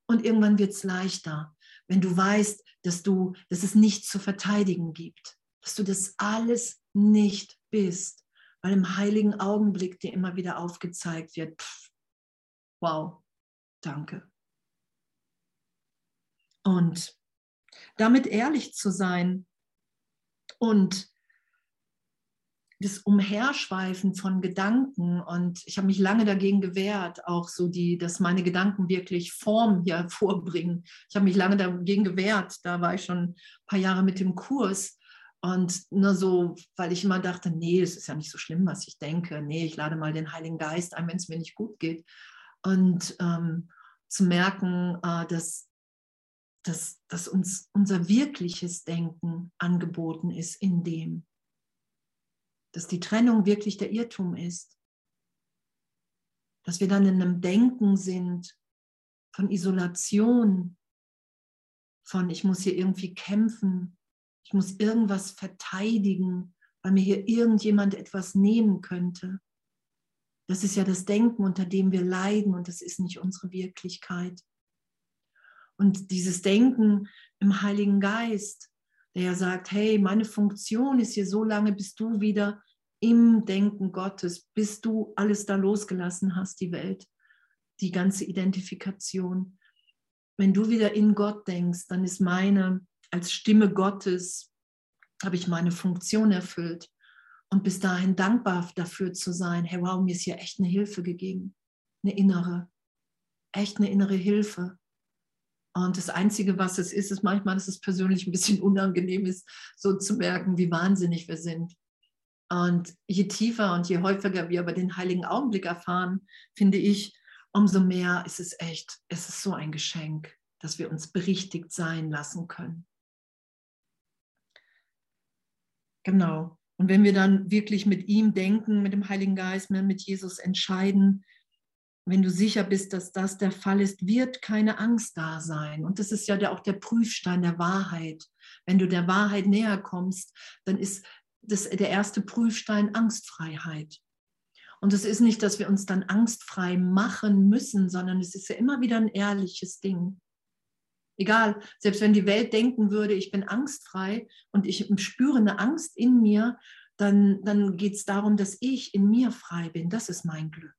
[SPEAKER 1] und irgendwann wird es leichter, wenn du weißt, dass du, dass es nichts zu verteidigen gibt, dass du das alles nicht bist, weil im heiligen Augenblick dir immer wieder aufgezeigt wird, pff, wow, danke. Und damit ehrlich zu sein und das Umherschweifen von Gedanken und ich habe mich lange dagegen gewehrt, auch so die, dass meine Gedanken wirklich Form hier vorbringen. Ich habe mich lange dagegen gewehrt, da war ich schon ein paar Jahre mit dem Kurs und nur so, weil ich immer dachte, nee, es ist ja nicht so schlimm, was ich denke. Nee, ich lade mal den Heiligen Geist ein, wenn es mir nicht gut geht. Und ähm, zu merken, äh, dass, dass, dass uns unser wirkliches Denken angeboten ist in dem dass die Trennung wirklich der Irrtum ist. Dass wir dann in einem Denken sind von Isolation, von ich muss hier irgendwie kämpfen, ich muss irgendwas verteidigen, weil mir hier irgendjemand etwas nehmen könnte. Das ist ja das Denken, unter dem wir leiden und das ist nicht unsere Wirklichkeit. Und dieses Denken im Heiligen Geist, der ja sagt, hey, meine Funktion ist hier so lange, bis du wieder im Denken Gottes, bis du alles da losgelassen hast, die Welt, die ganze Identifikation. Wenn du wieder in Gott denkst, dann ist meine, als Stimme Gottes, habe ich meine Funktion erfüllt. Und bis dahin dankbar dafür zu sein, hey, wow, mir ist hier echt eine Hilfe gegeben, eine innere, echt eine innere Hilfe. Und das Einzige, was es ist, ist manchmal, dass es persönlich ein bisschen unangenehm ist, so zu merken, wie wahnsinnig wir sind. Und je tiefer und je häufiger wir über den heiligen Augenblick erfahren, finde ich, umso mehr ist es echt, es ist so ein Geschenk, dass wir uns berichtigt sein lassen können. Genau. Und wenn wir dann wirklich mit ihm denken, mit dem Heiligen Geist, mit Jesus entscheiden, wenn du sicher bist, dass das der Fall ist, wird keine Angst da sein. Und das ist ja auch der Prüfstein der Wahrheit. Wenn du der Wahrheit näher kommst, dann ist das, der erste Prüfstein Angstfreiheit. Und es ist nicht, dass wir uns dann angstfrei machen müssen, sondern es ist ja immer wieder ein ehrliches Ding. Egal, selbst wenn die Welt denken würde, ich bin angstfrei und ich spüre eine Angst in mir, dann, dann geht es darum, dass ich in mir frei bin. Das ist mein Glück.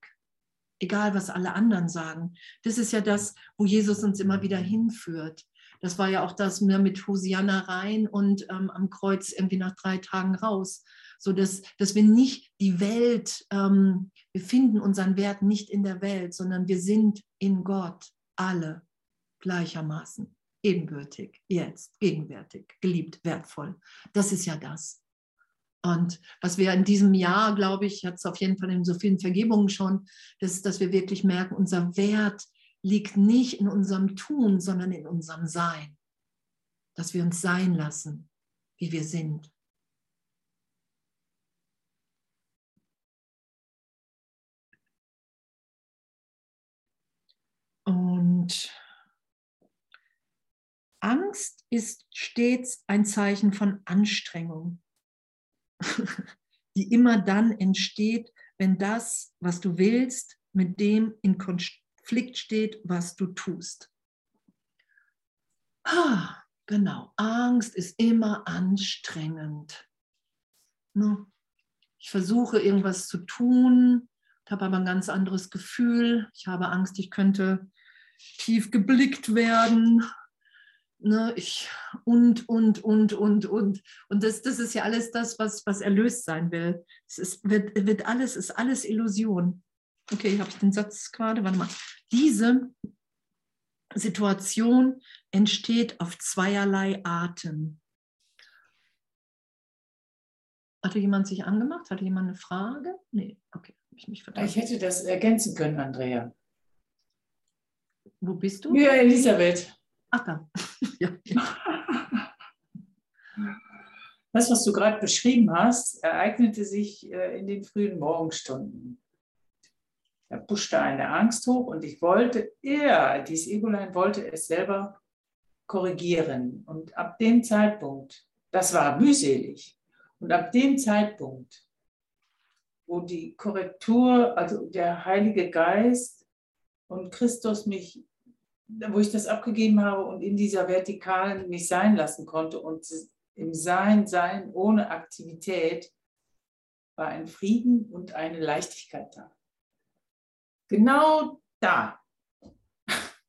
[SPEAKER 1] Egal, was alle anderen sagen. Das ist ja das, wo Jesus uns immer wieder hinführt. Das war ja auch das mit Hosianna rein und ähm, am Kreuz irgendwie nach drei Tagen raus. So dass, dass wir nicht die Welt, ähm, wir finden unseren Wert nicht in der Welt, sondern wir sind in Gott, alle. gleichermaßen, ebenbürtig, jetzt, gegenwärtig, geliebt, wertvoll. Das ist ja das. Und was wir in diesem Jahr, glaube ich, hat es auf jeden Fall in so vielen Vergebungen schon, ist, dass wir wirklich merken, unser Wert liegt nicht in unserem Tun, sondern in unserem Sein. Dass wir uns sein lassen, wie wir sind. Und Angst ist stets ein Zeichen von Anstrengung, die immer dann entsteht, wenn das, was du willst, mit dem in Konflikt steht, was du tust. Ah, genau, Angst ist immer anstrengend. Ne? Ich versuche irgendwas zu tun, habe aber ein ganz anderes Gefühl. Ich habe Angst, ich könnte tief geblickt werden. Ne, ich, und, und, und, und, und. Und das, das ist ja alles das, was, was erlöst sein will. Es ist, wird, wird alles, ist alles Illusion. Okay, habe ich den Satz gerade? Warte mal. Diese Situation entsteht auf zweierlei Arten. Hatte jemand sich angemacht? Hatte jemand eine Frage? Nee, okay, habe ich mich
[SPEAKER 2] verdammt. Ich hätte das ergänzen können, Andrea.
[SPEAKER 1] Wo bist du?
[SPEAKER 2] Ja, Elisabeth.
[SPEAKER 1] Ach da. ja.
[SPEAKER 2] Das, was du gerade beschrieben hast, ereignete sich äh, in den frühen Morgenstunden. Da puschte eine Angst hoch und ich wollte, er, dieses Egolein wollte es selber korrigieren. Und ab dem Zeitpunkt, das war mühselig, und ab dem Zeitpunkt, wo die Korrektur, also der Heilige Geist und Christus mich, wo ich das abgegeben habe und in dieser Vertikalen mich sein lassen konnte und im Sein, Sein ohne Aktivität, war ein Frieden und eine Leichtigkeit da. Genau da.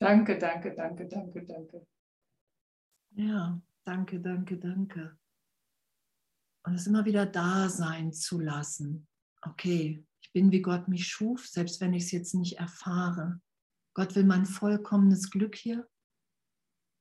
[SPEAKER 2] danke, danke, danke, danke, danke.
[SPEAKER 1] Ja, danke, danke, danke. Und es immer wieder da sein zu lassen. Okay, bin, wie Gott mich schuf, selbst wenn ich es jetzt nicht erfahre. Gott will mein vollkommenes Glück hier.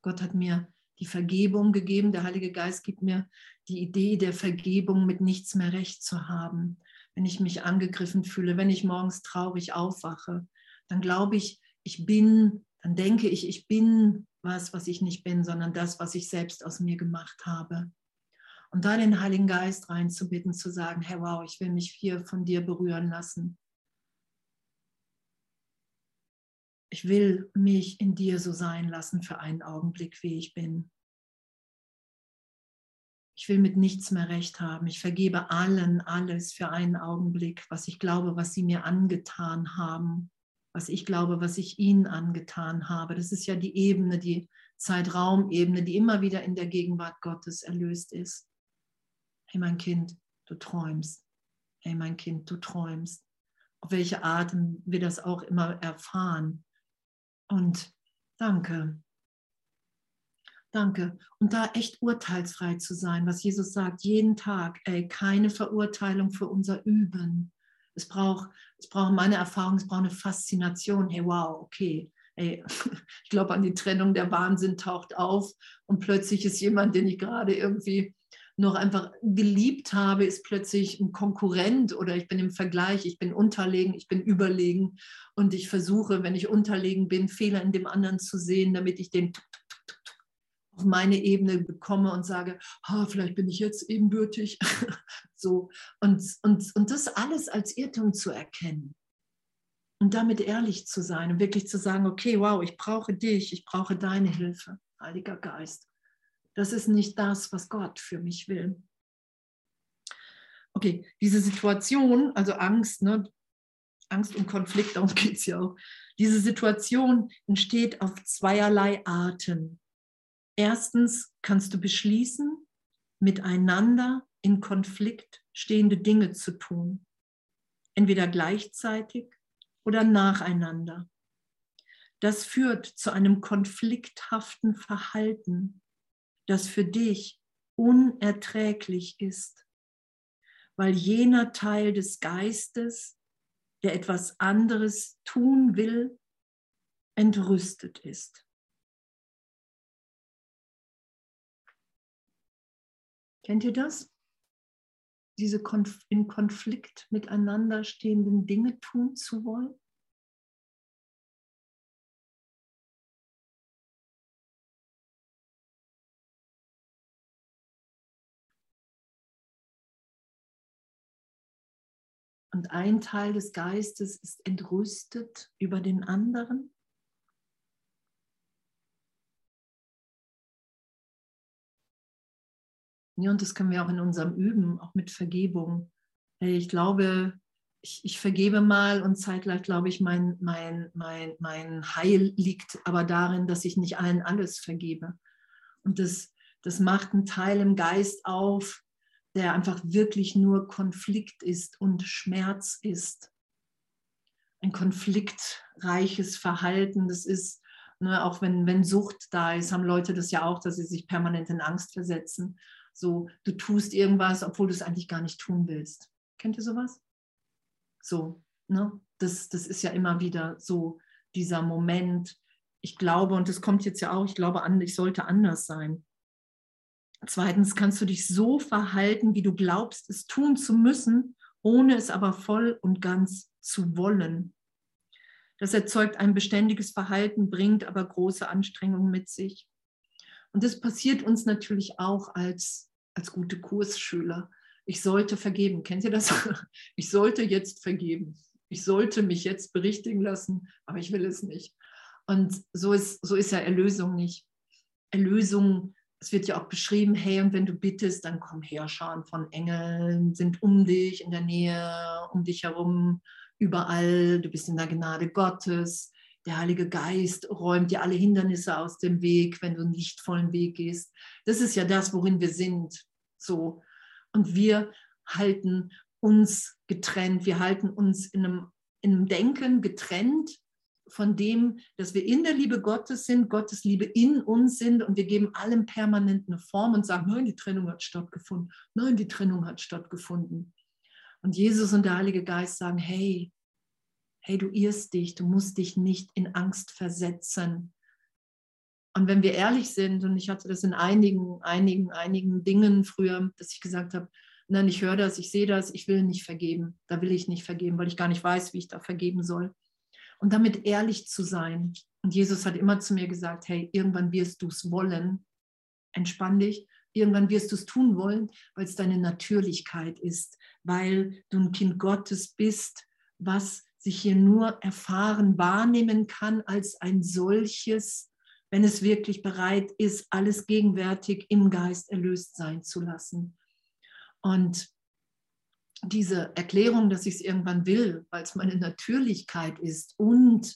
[SPEAKER 1] Gott hat mir die Vergebung gegeben. Der Heilige Geist gibt mir die Idee der Vergebung, mit nichts mehr recht zu haben. Wenn ich mich angegriffen fühle, wenn ich morgens traurig aufwache, dann glaube ich, ich bin, dann denke ich, ich bin was, was ich nicht bin, sondern das, was ich selbst aus mir gemacht habe. Und da den Heiligen Geist reinzubitten, zu sagen, hey wow, ich will mich hier von dir berühren lassen. Ich will mich in dir so sein lassen für einen Augenblick, wie ich bin. Ich will mit nichts mehr recht haben. Ich vergebe allen alles für einen Augenblick, was ich glaube, was sie mir angetan haben, was ich glaube, was ich ihnen angetan habe. Das ist ja die Ebene, die Zeitraumebene, die immer wieder in der Gegenwart Gottes erlöst ist. Hey mein Kind, du träumst. Hey mein Kind, du träumst. Auf welche Art wir das auch immer erfahren. Und danke. Danke. Und da echt urteilsfrei zu sein, was Jesus sagt, jeden Tag, ey, keine Verurteilung für unser Üben. Es braucht, es braucht meine Erfahrung, es braucht eine Faszination. Hey, wow, okay. Ey, ich glaube an die Trennung, der Wahnsinn taucht auf und plötzlich ist jemand, den ich gerade irgendwie noch einfach geliebt habe, ist plötzlich ein Konkurrent oder ich bin im Vergleich, ich bin unterlegen, ich bin überlegen und ich versuche, wenn ich unterlegen bin, Fehler in dem anderen zu sehen, damit ich den auf meine Ebene bekomme und sage, oh, vielleicht bin ich jetzt ebenbürtig. so. Und, und, und das alles als Irrtum zu erkennen und damit ehrlich zu sein und wirklich zu sagen, okay, wow, ich brauche dich, ich brauche deine Hilfe, Heiliger Geist. Das ist nicht das, was Gott für mich will. Okay, diese Situation, also Angst, ne, Angst und Konflikt, darum geht es ja auch. Diese Situation entsteht auf zweierlei Arten. Erstens kannst du beschließen, miteinander in Konflikt stehende Dinge zu tun. Entweder gleichzeitig oder nacheinander. Das führt zu einem konflikthaften Verhalten das für dich unerträglich ist, weil jener Teil des Geistes, der etwas anderes tun will, entrüstet ist. Kennt ihr das? Diese Konf in Konflikt miteinander stehenden Dinge tun zu wollen? Und ein Teil des Geistes ist entrüstet über den anderen. Ja, und das können wir auch in unserem Üben, auch mit Vergebung. Ich glaube, ich, ich vergebe mal und zeitgleich glaube ich, mein, mein, mein, mein Heil liegt aber darin, dass ich nicht allen alles vergebe. Und das, das macht einen Teil im Geist auf, der einfach wirklich nur Konflikt ist und Schmerz ist. Ein konfliktreiches Verhalten, das ist, ne, auch wenn, wenn Sucht da ist, haben Leute das ja auch, dass sie sich permanent in Angst versetzen. So, du tust irgendwas, obwohl du es eigentlich gar nicht tun willst. Kennt ihr sowas? So, ne? Das, das ist ja immer wieder so dieser Moment. Ich glaube, und das kommt jetzt ja auch, ich glaube, ich sollte anders sein. Zweitens kannst du dich so verhalten, wie du glaubst, es tun zu müssen, ohne es aber voll und ganz zu wollen. Das erzeugt ein beständiges Verhalten, bringt aber große Anstrengungen mit sich. Und das passiert uns natürlich auch als, als gute Kursschüler. Ich sollte vergeben. Kennt ihr das? Ich sollte jetzt vergeben. Ich sollte mich jetzt berichtigen lassen, aber ich will es nicht. Und so ist, so ist ja Erlösung nicht. Erlösung es wird ja auch beschrieben, hey, und wenn du bittest, dann kommen Herrscher von Engeln, sind um dich, in der Nähe, um dich herum, überall. Du bist in der Gnade Gottes. Der Heilige Geist räumt dir alle Hindernisse aus dem Weg, wenn du einen lichtvollen Weg gehst. Das ist ja das, worin wir sind. So. Und wir halten uns getrennt. Wir halten uns in einem, in einem Denken getrennt von dem, dass wir in der Liebe Gottes sind, Gottes Liebe in uns sind und wir geben allem permanent eine Form und sagen, nein, die Trennung hat stattgefunden, nein, die Trennung hat stattgefunden. Und Jesus und der Heilige Geist sagen, hey, hey, du irrst dich, du musst dich nicht in Angst versetzen. Und wenn wir ehrlich sind, und ich hatte das in einigen, einigen, einigen Dingen früher, dass ich gesagt habe, nein, ich höre das, ich sehe das, ich will nicht vergeben. Da will ich nicht vergeben, weil ich gar nicht weiß, wie ich da vergeben soll und damit ehrlich zu sein. Und Jesus hat immer zu mir gesagt, hey, irgendwann wirst du es wollen. Entspann dich. Irgendwann wirst du es tun wollen, weil es deine Natürlichkeit ist, weil du ein Kind Gottes bist, was sich hier nur erfahren, wahrnehmen kann als ein solches, wenn es wirklich bereit ist, alles gegenwärtig im Geist erlöst sein zu lassen. Und diese Erklärung, dass ich es irgendwann will, weil es meine Natürlichkeit ist und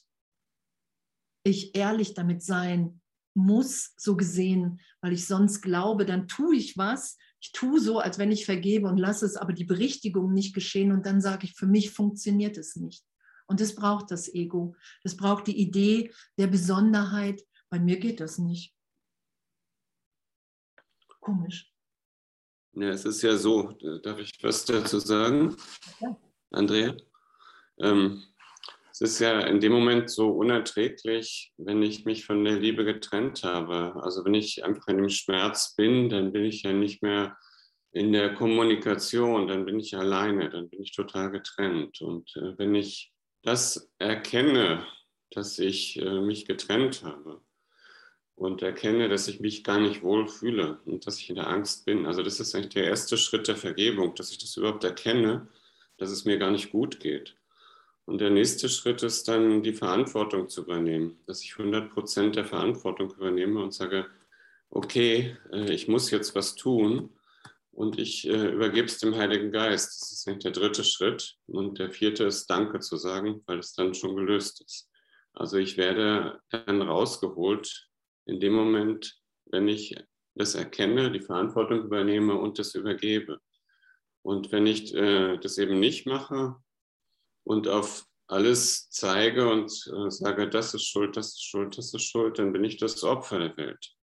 [SPEAKER 1] ich ehrlich damit sein muss, so gesehen, weil ich sonst glaube, dann tue ich was, ich tue so, als wenn ich vergebe und lasse es aber die Berichtigung nicht geschehen und dann sage ich, für mich funktioniert es nicht. Und das braucht das Ego. Das braucht die Idee der Besonderheit. Bei mir geht das nicht. Komisch.
[SPEAKER 3] Ja, es ist ja so, darf ich was dazu sagen, ja. Andrea? Ähm, es ist ja in dem Moment so unerträglich, wenn ich mich von der Liebe getrennt habe. Also wenn ich einfach in dem Schmerz bin, dann bin ich ja nicht mehr in der Kommunikation, dann bin ich alleine, dann bin ich total getrennt. Und äh, wenn ich das erkenne, dass ich äh, mich getrennt habe, und erkenne, dass ich mich gar nicht wohl fühle und dass ich in der Angst bin. Also das ist eigentlich der erste Schritt der Vergebung, dass ich das überhaupt erkenne, dass es mir gar nicht gut geht. Und der nächste Schritt ist dann die Verantwortung zu übernehmen, dass ich 100 Prozent der Verantwortung übernehme und sage, okay, äh, ich muss jetzt was tun und ich äh, übergebe es dem Heiligen Geist. Das ist eigentlich der dritte Schritt. Und der vierte ist Danke zu sagen, weil es dann schon gelöst ist. Also ich werde dann rausgeholt in dem Moment, wenn ich das erkenne, die Verantwortung übernehme und das übergebe. Und wenn ich äh, das eben nicht mache und auf alles zeige und äh, sage, das ist schuld, das ist schuld, das ist schuld, dann bin ich das Opfer der Welt.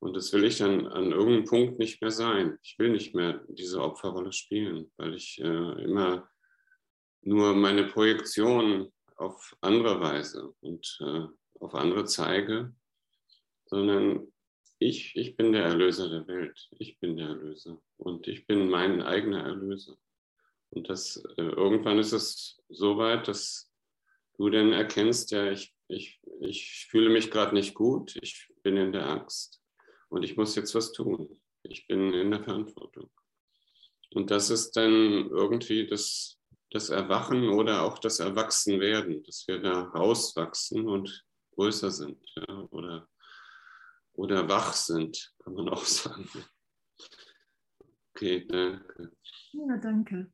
[SPEAKER 3] Und das will ich dann an irgendeinem Punkt nicht mehr sein. Ich will nicht mehr diese Opferrolle spielen, weil ich äh, immer nur meine Projektion auf andere Weise und äh, auf andere zeige, sondern ich, ich bin der Erlöser der Welt. Ich bin der Erlöser und ich bin mein eigener Erlöser. Und das, äh, irgendwann ist es so weit, dass du dann erkennst, ja, ich, ich, ich fühle mich gerade nicht gut, ich bin in der Angst und ich muss jetzt was tun. Ich bin in der Verantwortung. Und das ist dann irgendwie das, das Erwachen oder auch das Erwachsenwerden, dass wir da rauswachsen und größer sind ja, oder, oder wach sind, kann man auch sagen. Okay, danke.
[SPEAKER 1] Ja, danke.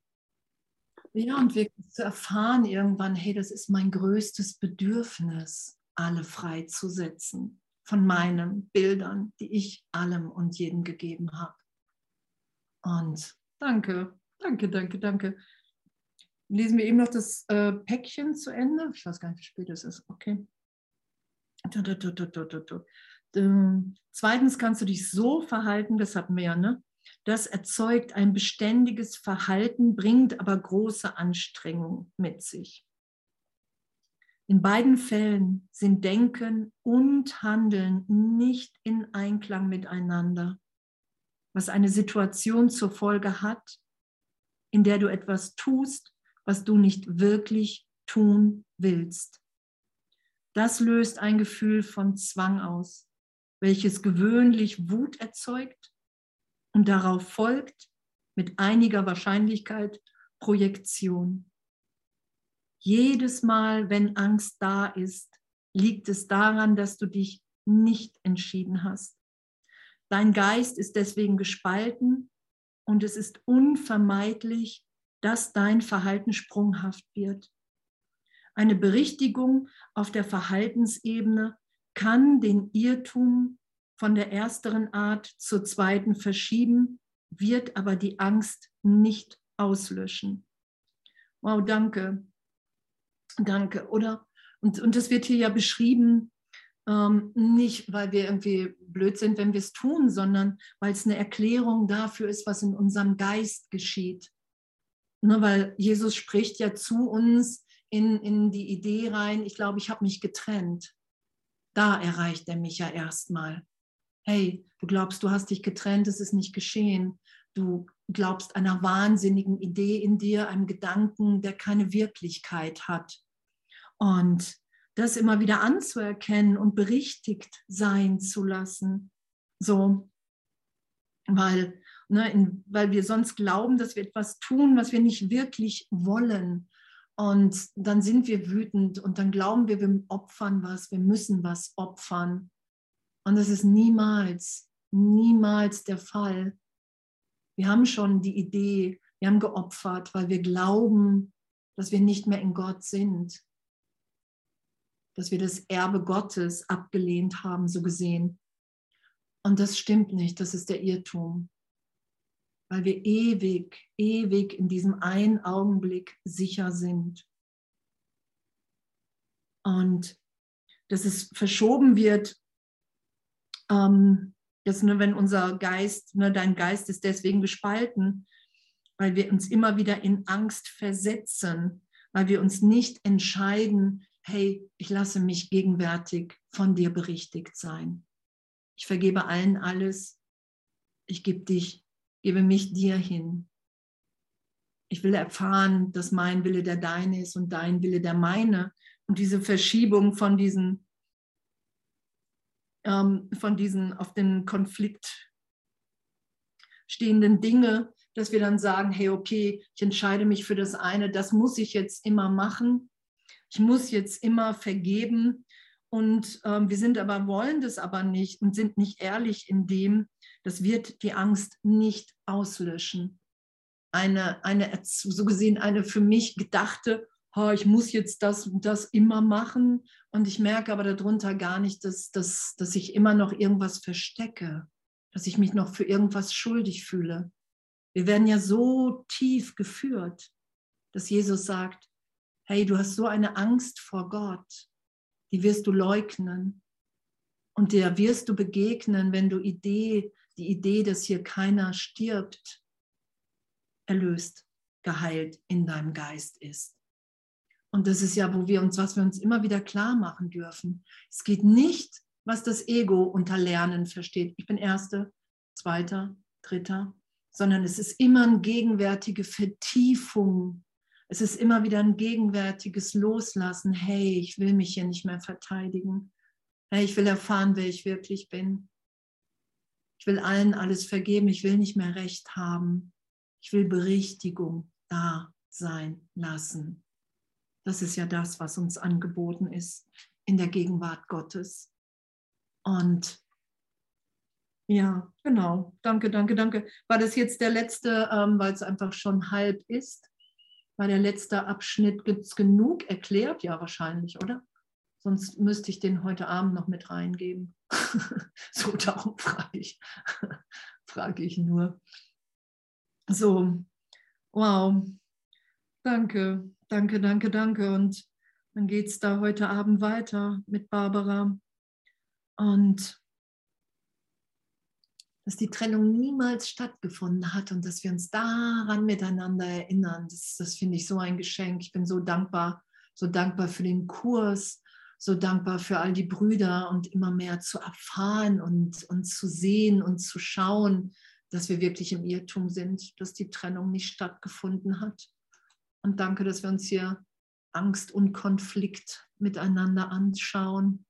[SPEAKER 1] Ja, und wirklich zu erfahren irgendwann, hey, das ist mein größtes Bedürfnis, alle freizusetzen von meinen Bildern, die ich allem und jedem gegeben habe. Und danke, danke, danke, danke. Lesen wir eben noch das äh, Päckchen zu Ende. Ich weiß gar nicht, wie spät es ist. Okay. Du, du, du, Zweitens kannst du dich so verhalten, das hatten wir ja, ne? Das erzeugt ein beständiges Verhalten, bringt aber große Anstrengung mit sich. In beiden Fällen sind Denken und Handeln nicht in Einklang miteinander, was eine Situation zur Folge hat, in der du etwas tust, was du nicht wirklich tun willst. Das löst ein Gefühl von Zwang aus, welches gewöhnlich Wut erzeugt und darauf folgt mit einiger Wahrscheinlichkeit Projektion. Jedes Mal, wenn Angst da ist, liegt es daran, dass du dich nicht entschieden hast. Dein Geist ist deswegen gespalten und es ist unvermeidlich, dass dein Verhalten sprunghaft wird. Eine Berichtigung auf der Verhaltensebene kann den Irrtum von der ersteren Art zur zweiten verschieben, wird aber die Angst nicht auslöschen. Wow, danke. Danke, oder? Und, und das wird hier ja beschrieben, ähm, nicht weil wir irgendwie blöd sind, wenn wir es tun, sondern weil es eine Erklärung dafür ist, was in unserem Geist geschieht. Ne, weil Jesus spricht ja zu uns in, in die Idee rein, ich glaube, ich habe mich getrennt. Da erreicht er mich ja erstmal. Hey, du glaubst, du hast dich getrennt, es ist nicht geschehen. Du glaubst einer wahnsinnigen Idee in dir, einem Gedanken, der keine Wirklichkeit hat. Und das immer wieder anzuerkennen und berichtigt sein zu lassen. So, weil, ne, in, weil wir sonst glauben, dass wir etwas tun, was wir nicht wirklich wollen. Und dann sind wir wütend und dann glauben wir, wir opfern was, wir müssen was opfern. Und das ist niemals, niemals der Fall. Wir haben schon die Idee, wir haben geopfert, weil wir glauben, dass wir nicht mehr in Gott sind dass wir das Erbe Gottes abgelehnt haben, so gesehen. Und das stimmt nicht, das ist der Irrtum, weil wir ewig, ewig in diesem einen Augenblick sicher sind. Und dass es verschoben wird, ähm, dass nur wenn unser Geist, ne, dein Geist ist deswegen gespalten, weil wir uns immer wieder in Angst versetzen, weil wir uns nicht entscheiden, hey, ich lasse mich gegenwärtig von dir berichtigt sein. Ich vergebe allen alles. Ich gebe dich, gebe mich dir hin. Ich will erfahren, dass mein Wille der deine ist und dein Wille der meine. Und diese Verschiebung von diesen, ähm, von diesen auf den Konflikt stehenden Dinge, dass wir dann sagen, hey, okay, ich entscheide mich für das eine, das muss ich jetzt immer machen ich muss jetzt immer vergeben. Und ähm, wir sind aber, wollen das aber nicht und sind nicht ehrlich in dem, das wird die Angst nicht auslöschen. Eine, eine so gesehen, eine für mich gedachte, oh, ich muss jetzt das und das immer machen. Und ich merke aber darunter gar nicht, dass, dass, dass ich immer noch irgendwas verstecke, dass ich mich noch für irgendwas schuldig fühle. Wir werden ja so tief geführt, dass Jesus sagt, hey, du hast so eine Angst vor Gott, die wirst du leugnen. Und der wirst du begegnen, wenn du Idee, die Idee, dass hier keiner stirbt, erlöst, geheilt in deinem Geist ist. Und das ist ja, wo wir uns, was wir uns immer wieder klar machen dürfen. Es geht nicht, was das Ego unter Lernen versteht. Ich bin Erste, Zweiter, Dritter, sondern es ist immer eine gegenwärtige Vertiefung. Es ist immer wieder ein gegenwärtiges Loslassen. Hey, ich will mich hier nicht mehr verteidigen. Hey, ich will erfahren, wer ich wirklich bin. Ich will allen alles vergeben. Ich will nicht mehr Recht haben. Ich will Berichtigung da sein lassen. Das ist ja das, was uns angeboten ist in der Gegenwart Gottes. Und ja, genau. Danke, danke, danke. War das jetzt der letzte, ähm, weil es einfach schon halb ist? War der letzte Abschnitt gibt es genug erklärt? Ja, wahrscheinlich, oder? Sonst müsste ich den heute Abend noch mit reingeben. so, darum frage ich, frage ich nur. So, wow. Danke, danke, danke, danke. Und dann geht es da heute Abend weiter mit Barbara. Und dass die Trennung niemals stattgefunden hat und dass wir uns daran miteinander erinnern. Das, das finde ich so ein Geschenk. Ich bin so dankbar, so dankbar für den Kurs, so dankbar für all die Brüder und immer mehr zu erfahren und, und zu sehen und zu schauen, dass wir wirklich im Irrtum sind, dass die Trennung nicht stattgefunden hat. Und danke, dass wir uns hier Angst und Konflikt miteinander anschauen.